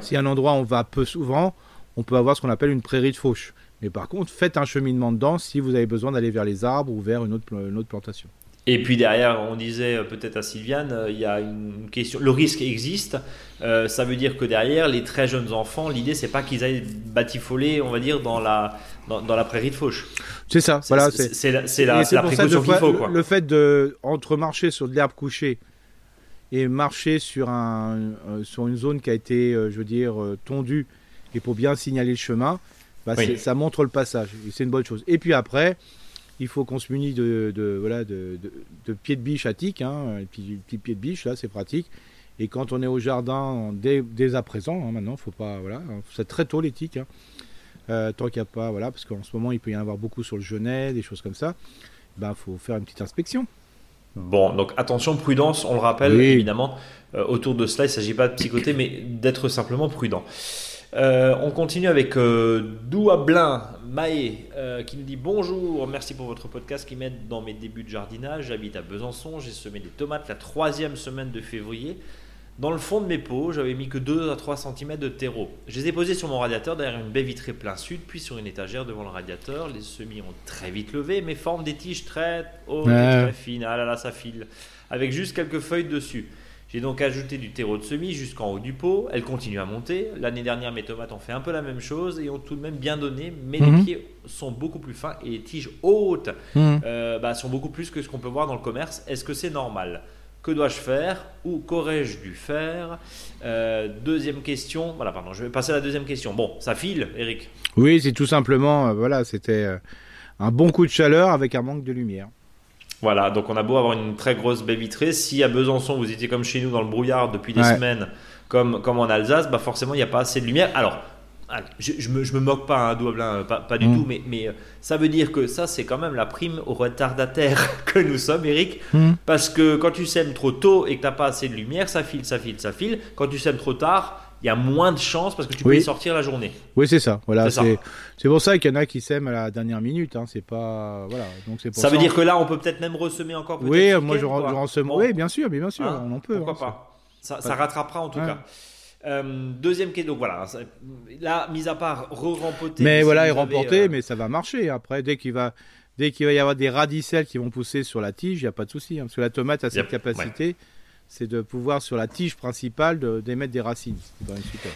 Si un endroit on va peu souvent, on peut avoir ce qu'on appelle une prairie de fauche. Mais par contre, faites un cheminement dedans si vous avez besoin d'aller vers les arbres ou vers une autre, une autre plantation. Et puis derrière, on disait euh, peut-être à Sylviane, euh, il y a une question. Le risque existe. Euh, ça veut dire que derrière, les très jeunes enfants, l'idée c'est pas qu'ils aillent batifoler, on va dire, dans la dans, la prairie de Fauche. C'est ça. Voilà. C'est la, la, la précaution qu'il faut. Quoi. Le fait de entre marcher sur de l'herbe couchée et marcher sur un sur une zone qui a été, je veux dire, tondue et pour bien signaler le chemin, bah, ça montre le passage. Et c'est une bonne chose. Et puis après il faut qu'on se munisse de, voilà, de, pieds de biche à tic, hein, et puis petit pied de biche, là, c'est pratique. Et quand on est au jardin, dès, à présent, hein, maintenant, faut pas, voilà, c'est très tôt les tiques, hein. euh, tant qu'il n'y a pas, voilà, parce qu'en ce moment, il peut y en avoir beaucoup sur le genêt, des choses comme ça, ben, faut faire une petite inspection. Bon, donc attention, prudence, on le rappelle, évidemment, euh, autour de cela, il ne s'agit pas de psychoter, mais d'être simplement prudent. On continue avec Douablin Maé qui nous dit bonjour, merci pour votre podcast qui m'aide dans mes débuts de jardinage. J'habite à Besançon, j'ai semé des tomates la troisième semaine de février. Dans le fond de mes pots, j'avais mis que 2 à 3 cm de terreau. Je les ai posés sur mon radiateur derrière une baie vitrée plein sud, puis sur une étagère devant le radiateur. Les semis ont très vite levé, mais forment des tiges très hautes et très fines. Ah là là, ça file. Avec juste quelques feuilles dessus. J'ai donc ajouté du terreau de semis jusqu'en haut du pot. Elle continue à monter. L'année dernière, mes tomates ont fait un peu la même chose et ont tout de même bien donné, mais les mhm. pieds sont beaucoup plus fins et les tiges hautes mhm. euh, bah, sont beaucoup plus que ce qu'on peut voir dans le commerce. Est-ce que c'est normal? Que dois-je faire? Ou qu'aurais-je dû faire? Euh, Deuxième question. Voilà, pardon, je vais passer à la deuxième question. Bon, ça file, Eric Oui, c'est tout simplement, euh, voilà, c'était un bon coup de chaleur avec un manque de lumière. Voilà, donc on a beau avoir une très grosse baie vitrée, si à Besançon vous étiez comme chez nous dans le brouillard depuis des semaines, comme, comme en Alsace, bah forcément il n'y a pas assez de lumière. Alors, je, je, me, je me moque pas, hein, Douablin, pas, pas du mm. tout, mais, mais euh, ça veut dire que ça, c'est quand même la prime au retardataire que nous sommes, Eric. Mm. Parce que quand tu sèmes trop tôt et que tu n'as pas assez de lumière, ça file, ça file, ça file. Quand tu sèmes trop tard, il y a moins de chances parce que tu peux y sortir la journée. Oui, c'est ça. Voilà, c'est pour ça qu'il y en a qui sèment à la dernière minute. Hein. C'est pas voilà. Donc c'est ça, veut dire que là, on peut peut-être même ressemer encore. Oui, moi je, ressème. Oui, bien sûr, bien sûr, hein, on en peut. Pourquoi hein, pas ça, ça, rattrapera en tout cas. Euh, deuxième question, donc voilà, là, mis à part re-rempoter. Mais voilà, il remporter, euh, mais ça va marcher. Après, dès qu'il va, dès qu'il va y avoir des radicelles qui vont pousser sur la tige, il n'y a pas de souci. Hein, parce que la tomate a cette capacité. C'est de pouvoir sur la tige principale d'émettre des racines.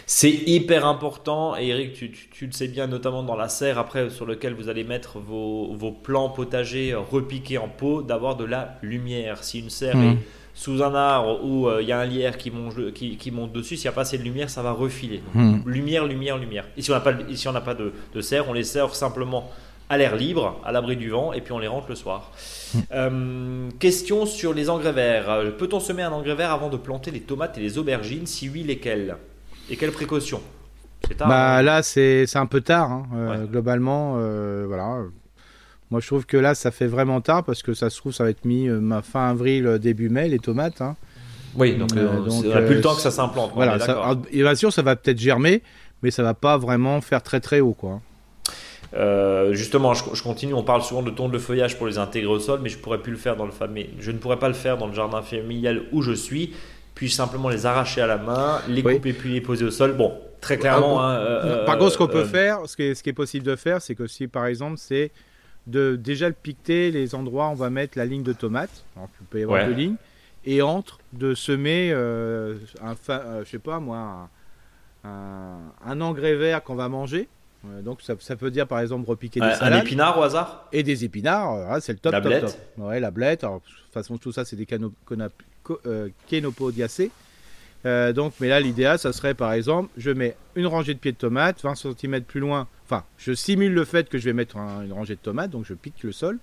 C'est hyper important, et Eric, tu, tu, le sais bien, notamment dans la serre après sur lequel vous allez mettre vos, vos plants potagers repiqués en pot, d'avoir de la lumière. Si une serre mmh. est sous un arbre où euh, il y a un lierre qui monte, qui, monte dessus, s'il n'y a pas assez de lumière, ça va refiler. Hmm. Lumière, lumière, lumière. Et si on n'a pas, on n'a pas de, de, serre, on les serre simplement à l'air libre, à l'abri du vent, et puis on les rentre le soir. Euh, question sur les engrais verts. Euh, peut-on semer un engrais vert avant de planter les tomates et les aubergines? Si oui, lesquelles? Et quelles précautions? Tard, bah, hein Là, c'est un peu tard. Hein. Globalement, voilà moi, je trouve que là, ça fait vraiment tard parce que ça se trouve, ça va être mis euh, fin avril, euh, début mai, les tomates. Hein. Oui, donc, euh, on n'a plus le temps que ça s'implante. Voilà, ça, bien sûr, ça va peut-être germer, mais ça va pas vraiment faire très très haut, quoi. Justement, je, continue. On parle souvent de tonde de feuillage pour les intégrer au sol, mais je pourrais plus le faire dans le famille. Je ne pourrais pas le faire dans le jardin familial où je suis. Puis simplement les arracher à la main, les couper puis les poser au sol. Bon, très clairement. Hein, par contre, ce qu'on peut faire, ce qui, est, ce qui est possible de faire, c'est que si par exemple c'est de déjà le piqueter les endroits où on va mettre la ligne de tomate. Alors, il peut y avoir deux lignes. Et entre de semer euh, un, euh, je sais pas moi, un, engrais vert qu'on va manger. Donc ça, ça, peut dire par exemple repiquer des salades. Un épinard au hasard Et des épinards, euh, c'est le top, la top. Ouais, la blette. Alors, de toute façon, tout ça, c'est des kénopodiacées. Euh, donc, mais là, l'idéal, ça serait par exemple, je mets une rangée de pieds de tomates, 20 cm plus loin, enfin, je simule le fait que je vais mettre une rangée de tomates, donc je pique le sol.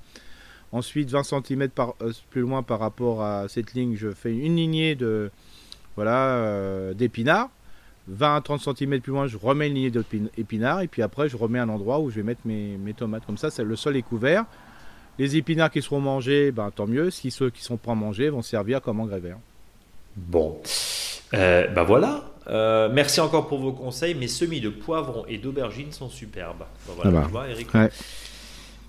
Ensuite, 20 cm par, euh, plus loin par rapport à cette ligne, je fais une lignée de voilà euh, d'épinards. 20 à 30 cm plus loin, je remets une lignée d'épinards. Et puis après, je remets un endroit où je vais mettre mes, tomates. Comme ça, le sol est couvert. Les épinards qui seront mangés, ben, tant mieux. Si ceux qui sont pas mangés vont servir comme engrais vert. Bon. Euh, ben voilà. Euh, merci encore pour vos conseils. Mes semis de poivrons et d'aubergines sont superbes. Ben voilà, ah bah. Eric.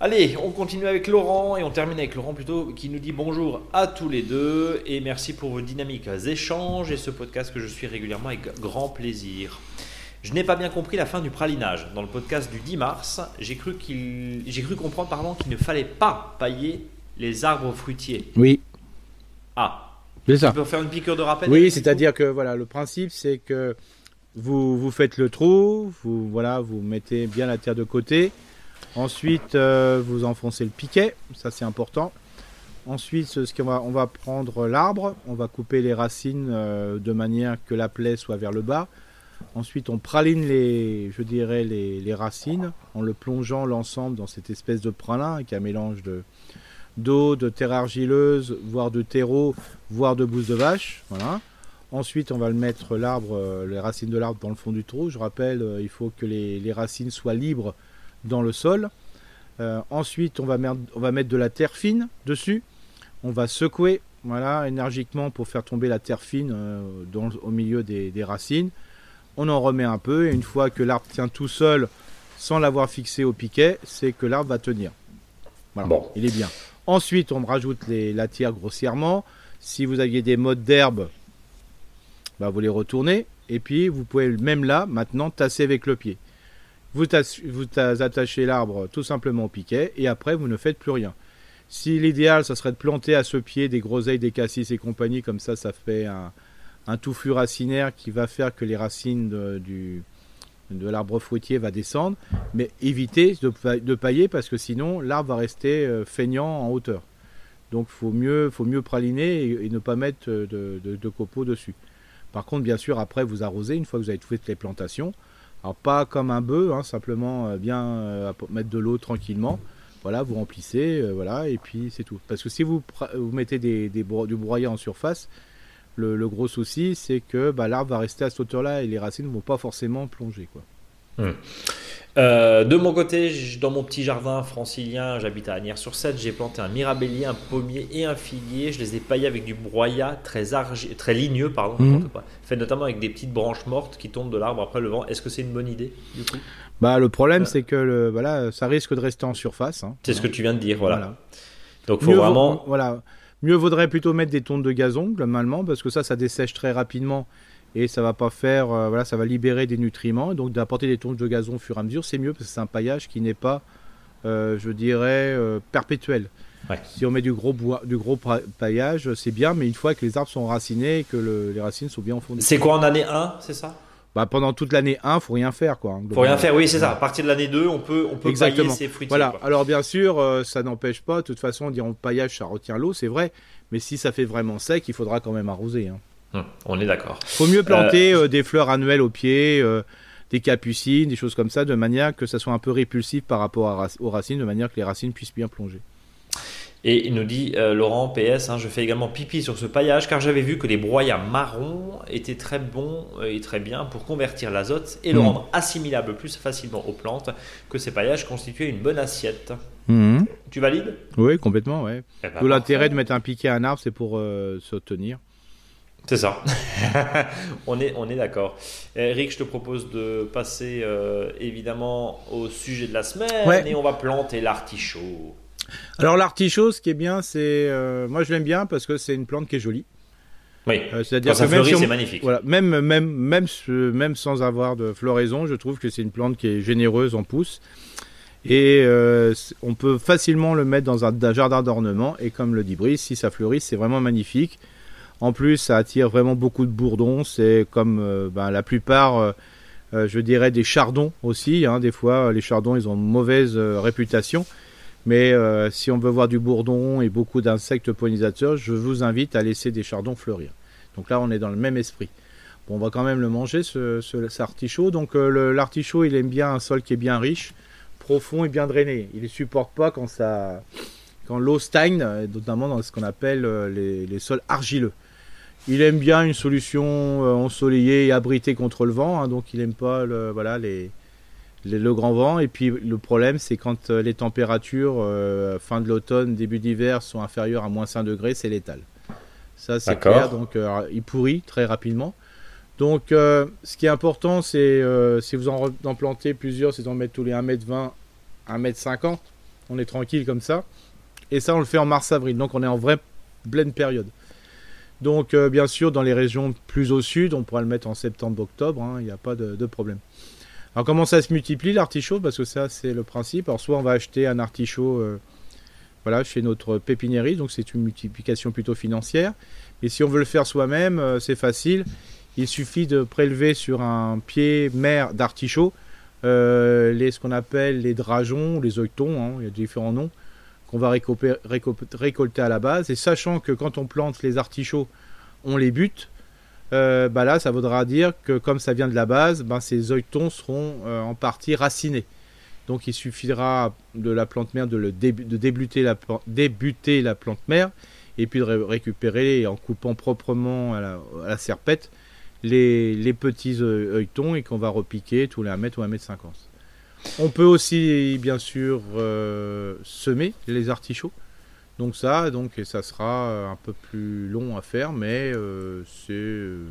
Allez, on continue avec Laurent et on termine avec Laurent plutôt qui nous dit bonjour à tous les deux et merci pour vos dynamiques échanges et ce podcast que je suis régulièrement avec grand plaisir. Je n'ai pas bien compris la fin du pralinage. Dans le podcast du 10 mars, j'ai cru, qu'il... j'ai cru comprendre pardon, qu'il ne fallait pas pailler les arbres fruitiers. Oui. Ah, c'est ça. Tu peux faire une piqûre de rappel Oui, c'est-à-dire que voilà, le principe c'est que vous, vous faites le trou, vous, voilà, vous mettez bien la terre de côté. Ensuite, euh, vous enfoncez le piquet, ça c'est important. Ensuite, ce qu'on va, on va prendre l'arbre, on va couper les racines euh, de manière que la plaie soit vers le bas. Ensuite, on praline les, je dirais, les, les racines en le plongeant l'ensemble dans cette espèce de pralin qui est un mélange de, d'eau, de terre argileuse, voire de terreau, voire de bouse de vache. Voilà. Ensuite, on va le mettre l'arbre, euh, les racines de l'arbre dans le fond du trou. Je rappelle, il faut que les, racines soient libres dans le sol. Euh, ensuite, on va, mettre, on va mettre de la terre fine dessus. On va secouer, voilà, énergiquement pour faire tomber la terre fine au milieu des, racines. on en remet un peu, et une fois que l'arbre tient tout seul, sans l'avoir fixé au piquet, c'est que l'arbre va tenir. Voilà, bon. il est bien. Ensuite, on rajoute les, la tire grossièrement. Si vous aviez des modes d'herbe, bah, vous les retournez. Et puis, vous pouvez même là, maintenant, tasser avec le pied. Vous, vous attachez l'arbre tout simplement au piquet et après, vous ne faites plus rien. Si l'idéal, ça serait de planter à ce pied des groseilles, des cassis et compagnie, comme ça, ça fait un, un touffu racinaire qui va faire que les racines de, l'arbre fruitier va descendre, mais évitez de, pailler parce que sinon l'arbre va rester euh, feignant en hauteur. Donc faut mieux, faut mieux praliner et, ne pas mettre de, de, copeaux dessus. Par contre, bien sûr, après vous arrosez une fois que vous avez fait les plantations. Alors pas comme un bœuf, hein, simplement euh, bien euh, mettre de l'eau tranquillement. Voilà, vous remplissez, voilà, et puis c'est tout. Parce que si vous, mettez des, du broyat en surface, le, gros souci, c'est que bah, l'arbre va rester à cette hauteur-là et les racines ne vont pas forcément plonger. Quoi. Hmm. Euh, de mon côté, dans mon petit jardin francilien, j'habite à Agnières-sur-Seine, j'ai planté un mirabellier, un pommier et un figuier. Je les ai paillés avec du broyat très, très ligneux, pardon, hmm. fait notamment avec des petites branches mortes qui tombent de l'arbre après le vent. Est-ce que c'est une bonne idée du coup? Bah, Le problème, euh. c'est que le, voilà, ça risque de rester en surface. Hein. c'est ce que tu viens de dire, voilà. Donc, faut vraiment. voilà. Mieux vaudrait plutôt mettre des tontes de gazon, globalement, parce que ça, ça dessèche très rapidement et ça va pas faire, euh, voilà, ça va libérer des nutriments. donc d'apporter des tontes de gazon au fur et à mesure, c'est mieux parce que c'est un paillage qui n'est pas, euh, je dirais, euh, perpétuel. Si on met du gros, bois, du gros paillage, c'est bien, mais une fois que les arbres sont racinés et que les racines sont bien enfoncées. C'est quoi en année 1, c'est ça? Bah, pendant toute l'année 1, faut rien faire quoi. Faut rien faire, oui, c'est ça. À partir de l'année 2, on peut on peut Exactement. pailler ses. Voilà. Alors bien sûr, euh, ça n'empêche pas. De toute façon, on dit en paillage, ça retient l'eau, c'est vrai. Mais si ça fait vraiment sec, il faudra quand même arroser. Hein. Hum, on est d'accord. Faut mieux planter euh, euh, des fleurs annuelles au pied, des capucines, des choses comme ça, de manière que ça soit un peu répulsif par rapport aux racines, de manière que les racines puissent bien plonger. Et il nous dit, euh, Laurent, PS, hein, je fais également pipi sur ce paillage car j'avais vu que les broyats marrons étaient très bons euh, et très bien pour convertir l'azote et le hmm. rendre assimilable plus facilement aux plantes, que ces paillages constituaient une bonne assiette. Hmm. Tu valides? Oui, complètement, ouais. Eh ben, Tout l'intérêt de mettre un piquet à un arbre, c'est pour euh, se tenir. C'est ça. on est, on est d'accord. Eric, je te propose de passer évidemment au sujet de la semaine et on va planter l'artichaut. Alors l'artichaut, ce qui est bien, c'est euh, moi je l'aime bien parce que c'est une plante qui est jolie. Oui. Euh, c'est-à-dire que même c'est magnifique. Voilà, même même même même sans avoir de floraison, je trouve que c'est une plante qui est généreuse en pousse et euh, on peut facilement le mettre dans un, jardin d'ornement et comme le dit Brice, si ça fleurit, c'est vraiment magnifique. En plus, ça attire vraiment beaucoup de bourdons. C'est comme ben, la plupart, je dirais, des chardons aussi. Hein. Des fois, les chardons, ils ont mauvaise réputation. Mais euh, si on veut voir du bourdon et beaucoup d'insectes pollinisateurs, je vous invite à laisser des chardons fleurir. Donc là, on est dans le même esprit. Bon, on va quand même le manger, ce, cet artichaut. Donc euh, l'artichaut, il aime bien un sol qui est bien riche, profond et bien drainé. Il ne supporte pas quand, l'eau stagne, notamment dans ce qu'on appelle euh, les, les, sols argileux. Il aime bien une solution ensoleillée et abritée contre le vent, hein, donc il n'aime pas le, voilà, les, le grand vent. Et puis le problème, c'est quand euh, les températures euh, fin de l'automne, début d'hiver sont inférieures à moins 5 degrés, c'est létal. Ça, c'est clair. Donc euh, il pourrit très rapidement. Donc ce qui est important, c'est si vous en, en, plantez plusieurs, c'est d'en mettre tous les 1m20, 1m50. On est tranquille comme ça. Et ça, on le fait en mars-avril. Donc on est en vraie pleine période. Donc bien sûr, dans les régions plus au sud, on pourra le mettre en septembre-octobre. Hein, il n'y a pas de problème. Alors comment ça se multiplie l'artichaut? Parce que ça c'est le principe. Alors soit on va acheter un artichaut euh, voilà, chez notre pépiniériste, donc c'est une multiplication plutôt financière. Mais si on veut le faire soi-même, euh, c'est facile. Il suffit de prélever sur un pied mère d'artichaut euh, ce qu'on appelle les drageons, les œilletons, hein, il y a différents noms, qu'on va récolter à la base. Et sachant que quand on plante les artichauts, on les bute, euh, bah là, ça voudra dire que comme ça vient de la base, ben, ces œilletons seront euh, en partie racinés. Donc il suffira de la plante mère de, le de débuter, la, plante mère et puis de récupérer en coupant proprement à la, serpette les, petits œilletons et qu'on va repiquer tous les 1 mètre ou 1 mètre 50. On peut aussi bien sûr euh, semer les artichauts. Donc ça, donc ça sera euh, un peu plus long à faire, mais euh, euh,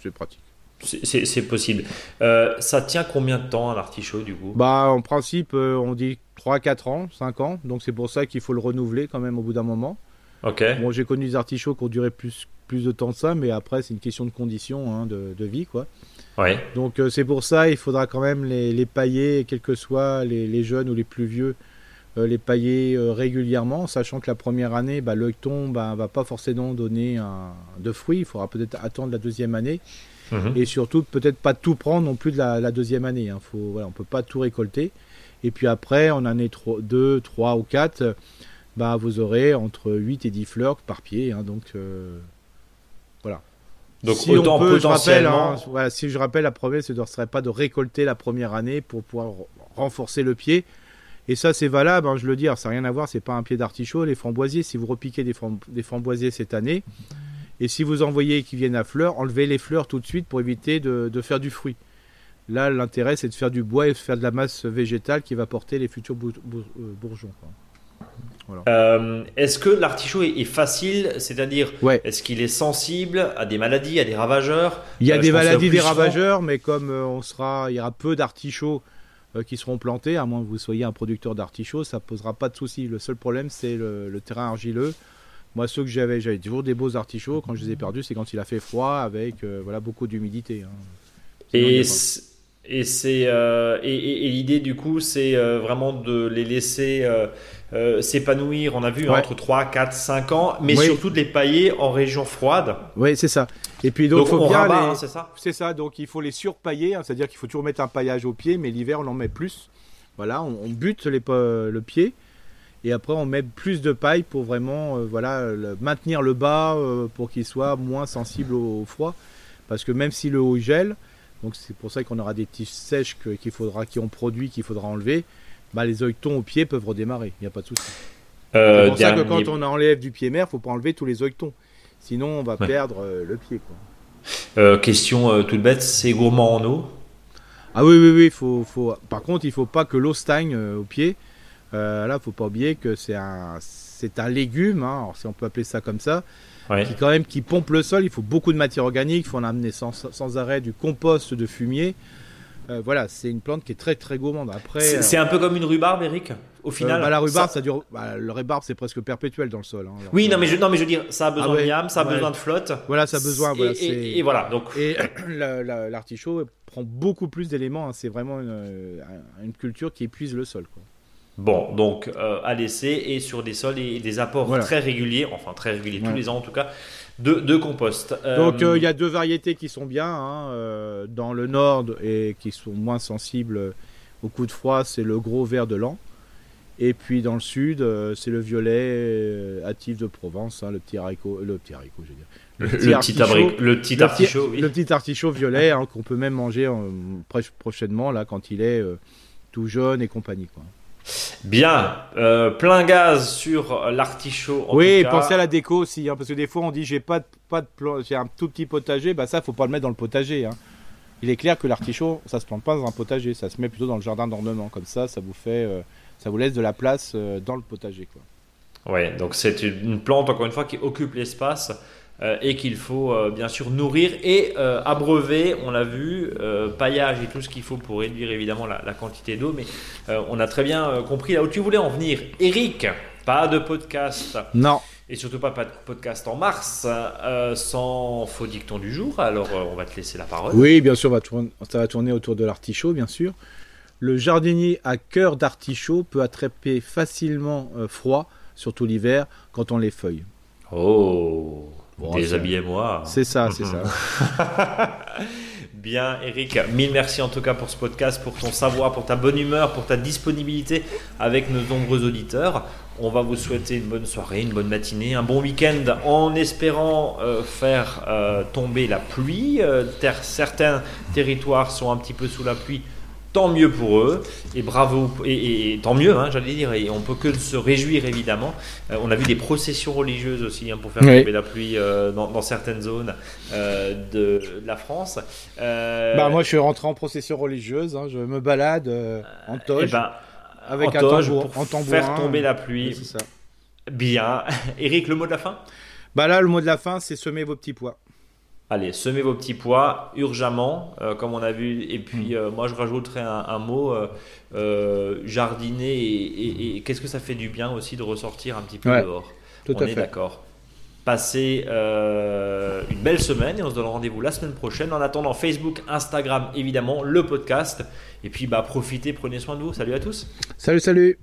c'est pratique. C'est possible. Ça tient combien de temps un artichaut du coup? Bah en principe on dit 3, 4 ans, 5 ans. Donc c'est pour ça qu'il faut le renouveler quand même au bout d'un moment. Ok. Bon j'ai connu des artichauts qui ont duré plus, plus de temps que ça, mais après c'est une question de conditions hein, de, de, vie quoi. Ouais. Donc c'est pour ça il faudra quand même les, les pailler, quels que soient les, les jeunes ou les plus vieux euh, les pailler euh, régulièrement, sachant que la première année, bah, l'œilleton bah, va pas forcément donner un, de fruits. Il faudra peut-être attendre la deuxième année. Mhm. Et surtout, peut-être pas tout prendre non plus de la, deuxième année. Hein. Faut, voilà, on peut pas tout récolter. Et puis après, en année 2, 3 ou 4, bah, vous aurez entre 8 et 10 fleurs par pied. Hein. donc euh. Donc si autant peut, je rappelle, hein, voilà, si je rappelle, la promesse ne serait pas de récolter la première année pour pouvoir renforcer le pied. Et ça, c'est valable, hein, je le dis, ça n'a rien à voir, c'est pas un pied d'artichaut. Les framboisiers, si vous repiquez des, des framboisiers cette année, et si vous envoyez qui viennent à fleurs, enlevez les fleurs tout de suite pour éviter de, faire du fruit. Là, l'intérêt, c'est de faire du bois et de faire de la masse végétale qui va porter les futurs euh, Euh, est-ce que l'artichaut est, facile C'est-à-dire, est-ce qu'il est sensible à des maladies, à des ravageurs? Il y a euh, des maladies, des ravageurs, mais comme on sera, il y aura peu d'artichauts euh, qui seront plantés, à moins que vous soyez un producteur d'artichauts, ça posera pas de souci. Le seul problème, c'est le, terrain argileux. Moi, ceux que j'avais, j'avais toujours des beaux artichauts. Quand je les ai perdus, c'est quand il a fait froid avec euh, voilà beaucoup d'humidité. Hein. Et et c'est euh, et, l'idée du coup, c'est vraiment de les laisser s'épanouir. On a vu hein, entre 3, 4, 5 ans, mais surtout de les pailler en région froide. Oui, c'est ça. Et puis donc, faut bien hein, c'est ça. C'est ça. Donc il faut les surpailler, hein, c'est-à-dire qu'il faut toujours mettre un paillage au pied, mais l'hiver on en met plus. Voilà, on, bute les, le pied et après on met plus de paille pour vraiment euh, voilà maintenir le bas euh, pour qu'il soit moins sensible au, froid. Parce que même si le haut gèle, donc c'est pour ça qu'on aura des tiges sèches qu'il faudra, qui ont produit, qu'il faudra enlever. Bah, les œilletons au pied peuvent redémarrer, il n'y a pas de souci. Euh, c'est pour ça que quand on enlève du pied mère, faut pas enlever tous les œilletons. Sinon, on va perdre euh, le pied. Quoi. Euh, question toute bête, c'est gourmand en eau? Ah oui, oui, oui. Faut, faut... Par contre, il faut pas que l'eau stagne au pied. là, faut pas oublier que c'est un, c'est un légume, hein, si on peut appeler ça comme ça, qui quand même qui pompe le sol. Il faut beaucoup de matière organique. Il faut en amener sans, sans arrêt du compost de fumier. Euh, voilà, c'est une plante qui est très très gourmande. Après, c'est un peu comme une rhubarbe, Eric. Au final, euh, bah, la rhubarbe, ça, dure. Bah, le rhubarbe, c'est presque perpétuel dans le sol. Hein, oui, non, mais je, non, mais je veux dire, ça a besoin ah de miam, ça a besoin de flotte. Voilà, ça a besoin. et, voilà, donc. Et l'artichaut prend beaucoup plus d'éléments. Hein, c'est vraiment une, culture qui épuise le sol. Quoi. Bon, donc euh, à laisser et sur des sols et des apports très réguliers, enfin très réguliers tous les ans en tout cas, de, compost. Euh, Donc euh, il y a deux variétés qui sont bien hein, euh, dans le nord et qui sont moins sensibles au coup de froid, c'est le gros vert de l'an. Et puis dans le sud, c'est le violet hâtif de Provence, hein, le petit haricot, le petit haricot, je veux dire. Le, petit, artichaut, le petit artichaut, le petit artichaut violet hein, qu'on peut même manger prochainement là quand il est tout jaune et compagnie quoi. Bien, euh, plein gaz sur l'artichaut. Oui, pensez à la déco aussi, hein, parce que des fois on dit j'ai pas de, pas de j'ai un tout petit potager, bah ça faut pas le mettre dans le potager. Hein. Il est clair que l'artichaut, ça se plante pas dans un potager, ça se met plutôt dans le jardin d'ornement, comme ça, ça vous fait, euh, ça vous laisse de la place euh, dans le potager, quoi. Ouais, donc c'est une plante encore une fois qui occupe l'espace euh, et qu'il faut euh, bien sûr nourrir et euh, abreuver, on l'a vu, paillage et tout ce qu'il faut pour réduire évidemment la, quantité d'eau, mais on a très bien compris là où tu voulais en venir. Eric, pas de podcast. Non. Et surtout pas, pas de podcast en mars sans faux dicton du jour. Alors on va te laisser la parole. Oui, bien sûr, ça va tourner autour de l'artichaut, bien sûr. Le jardinier à cœur d'artichaut peut attraper facilement froid, surtout l'hiver, quand on les feuille. Oh Déshabillez-moi. C'est ça, c'est ça. Bien, Eric, mille merci en tout cas pour ce podcast, pour ton savoir, pour ta bonne humeur, pour ta disponibilité avec nos nombreux auditeurs. On va vous souhaiter une bonne soirée, une bonne matinée, un bon week-end en espérant euh, faire euh, tomber la pluie. Euh, certains territoires sont un petit peu sous la pluie tant mieux pour eux et bravo et, tant mieux hein, j'allais dire et on peut que se réjouir évidemment. Euh, on a vu des processions religieuses aussi hein, pour faire tomber la pluie euh, dans, certaines zones euh, de, la France. Bah moi je suis rentré en procession religieuse hein, je me balade en toge eh ben, avec un tambour, pour faire tomber la pluie. Ça. bien. Eric le mot de la fin? Bah là le mot de la fin c'est semer vos petits pois Allez, semez vos petits pois urgemment, euh, comme on a vu. Et puis, euh, moi, je rajouterais un, mot euh, jardiner. Et, qu'est-ce que ça fait du bien aussi de ressortir un petit peu dehors Tout on est d'accord. Passez une belle semaine et on se donne rendez-vous la semaine prochaine. En attendant, Facebook, Instagram, évidemment, le podcast. Et puis, bah, profitez, prenez soin de vous. Salut à tous. Salut, salut.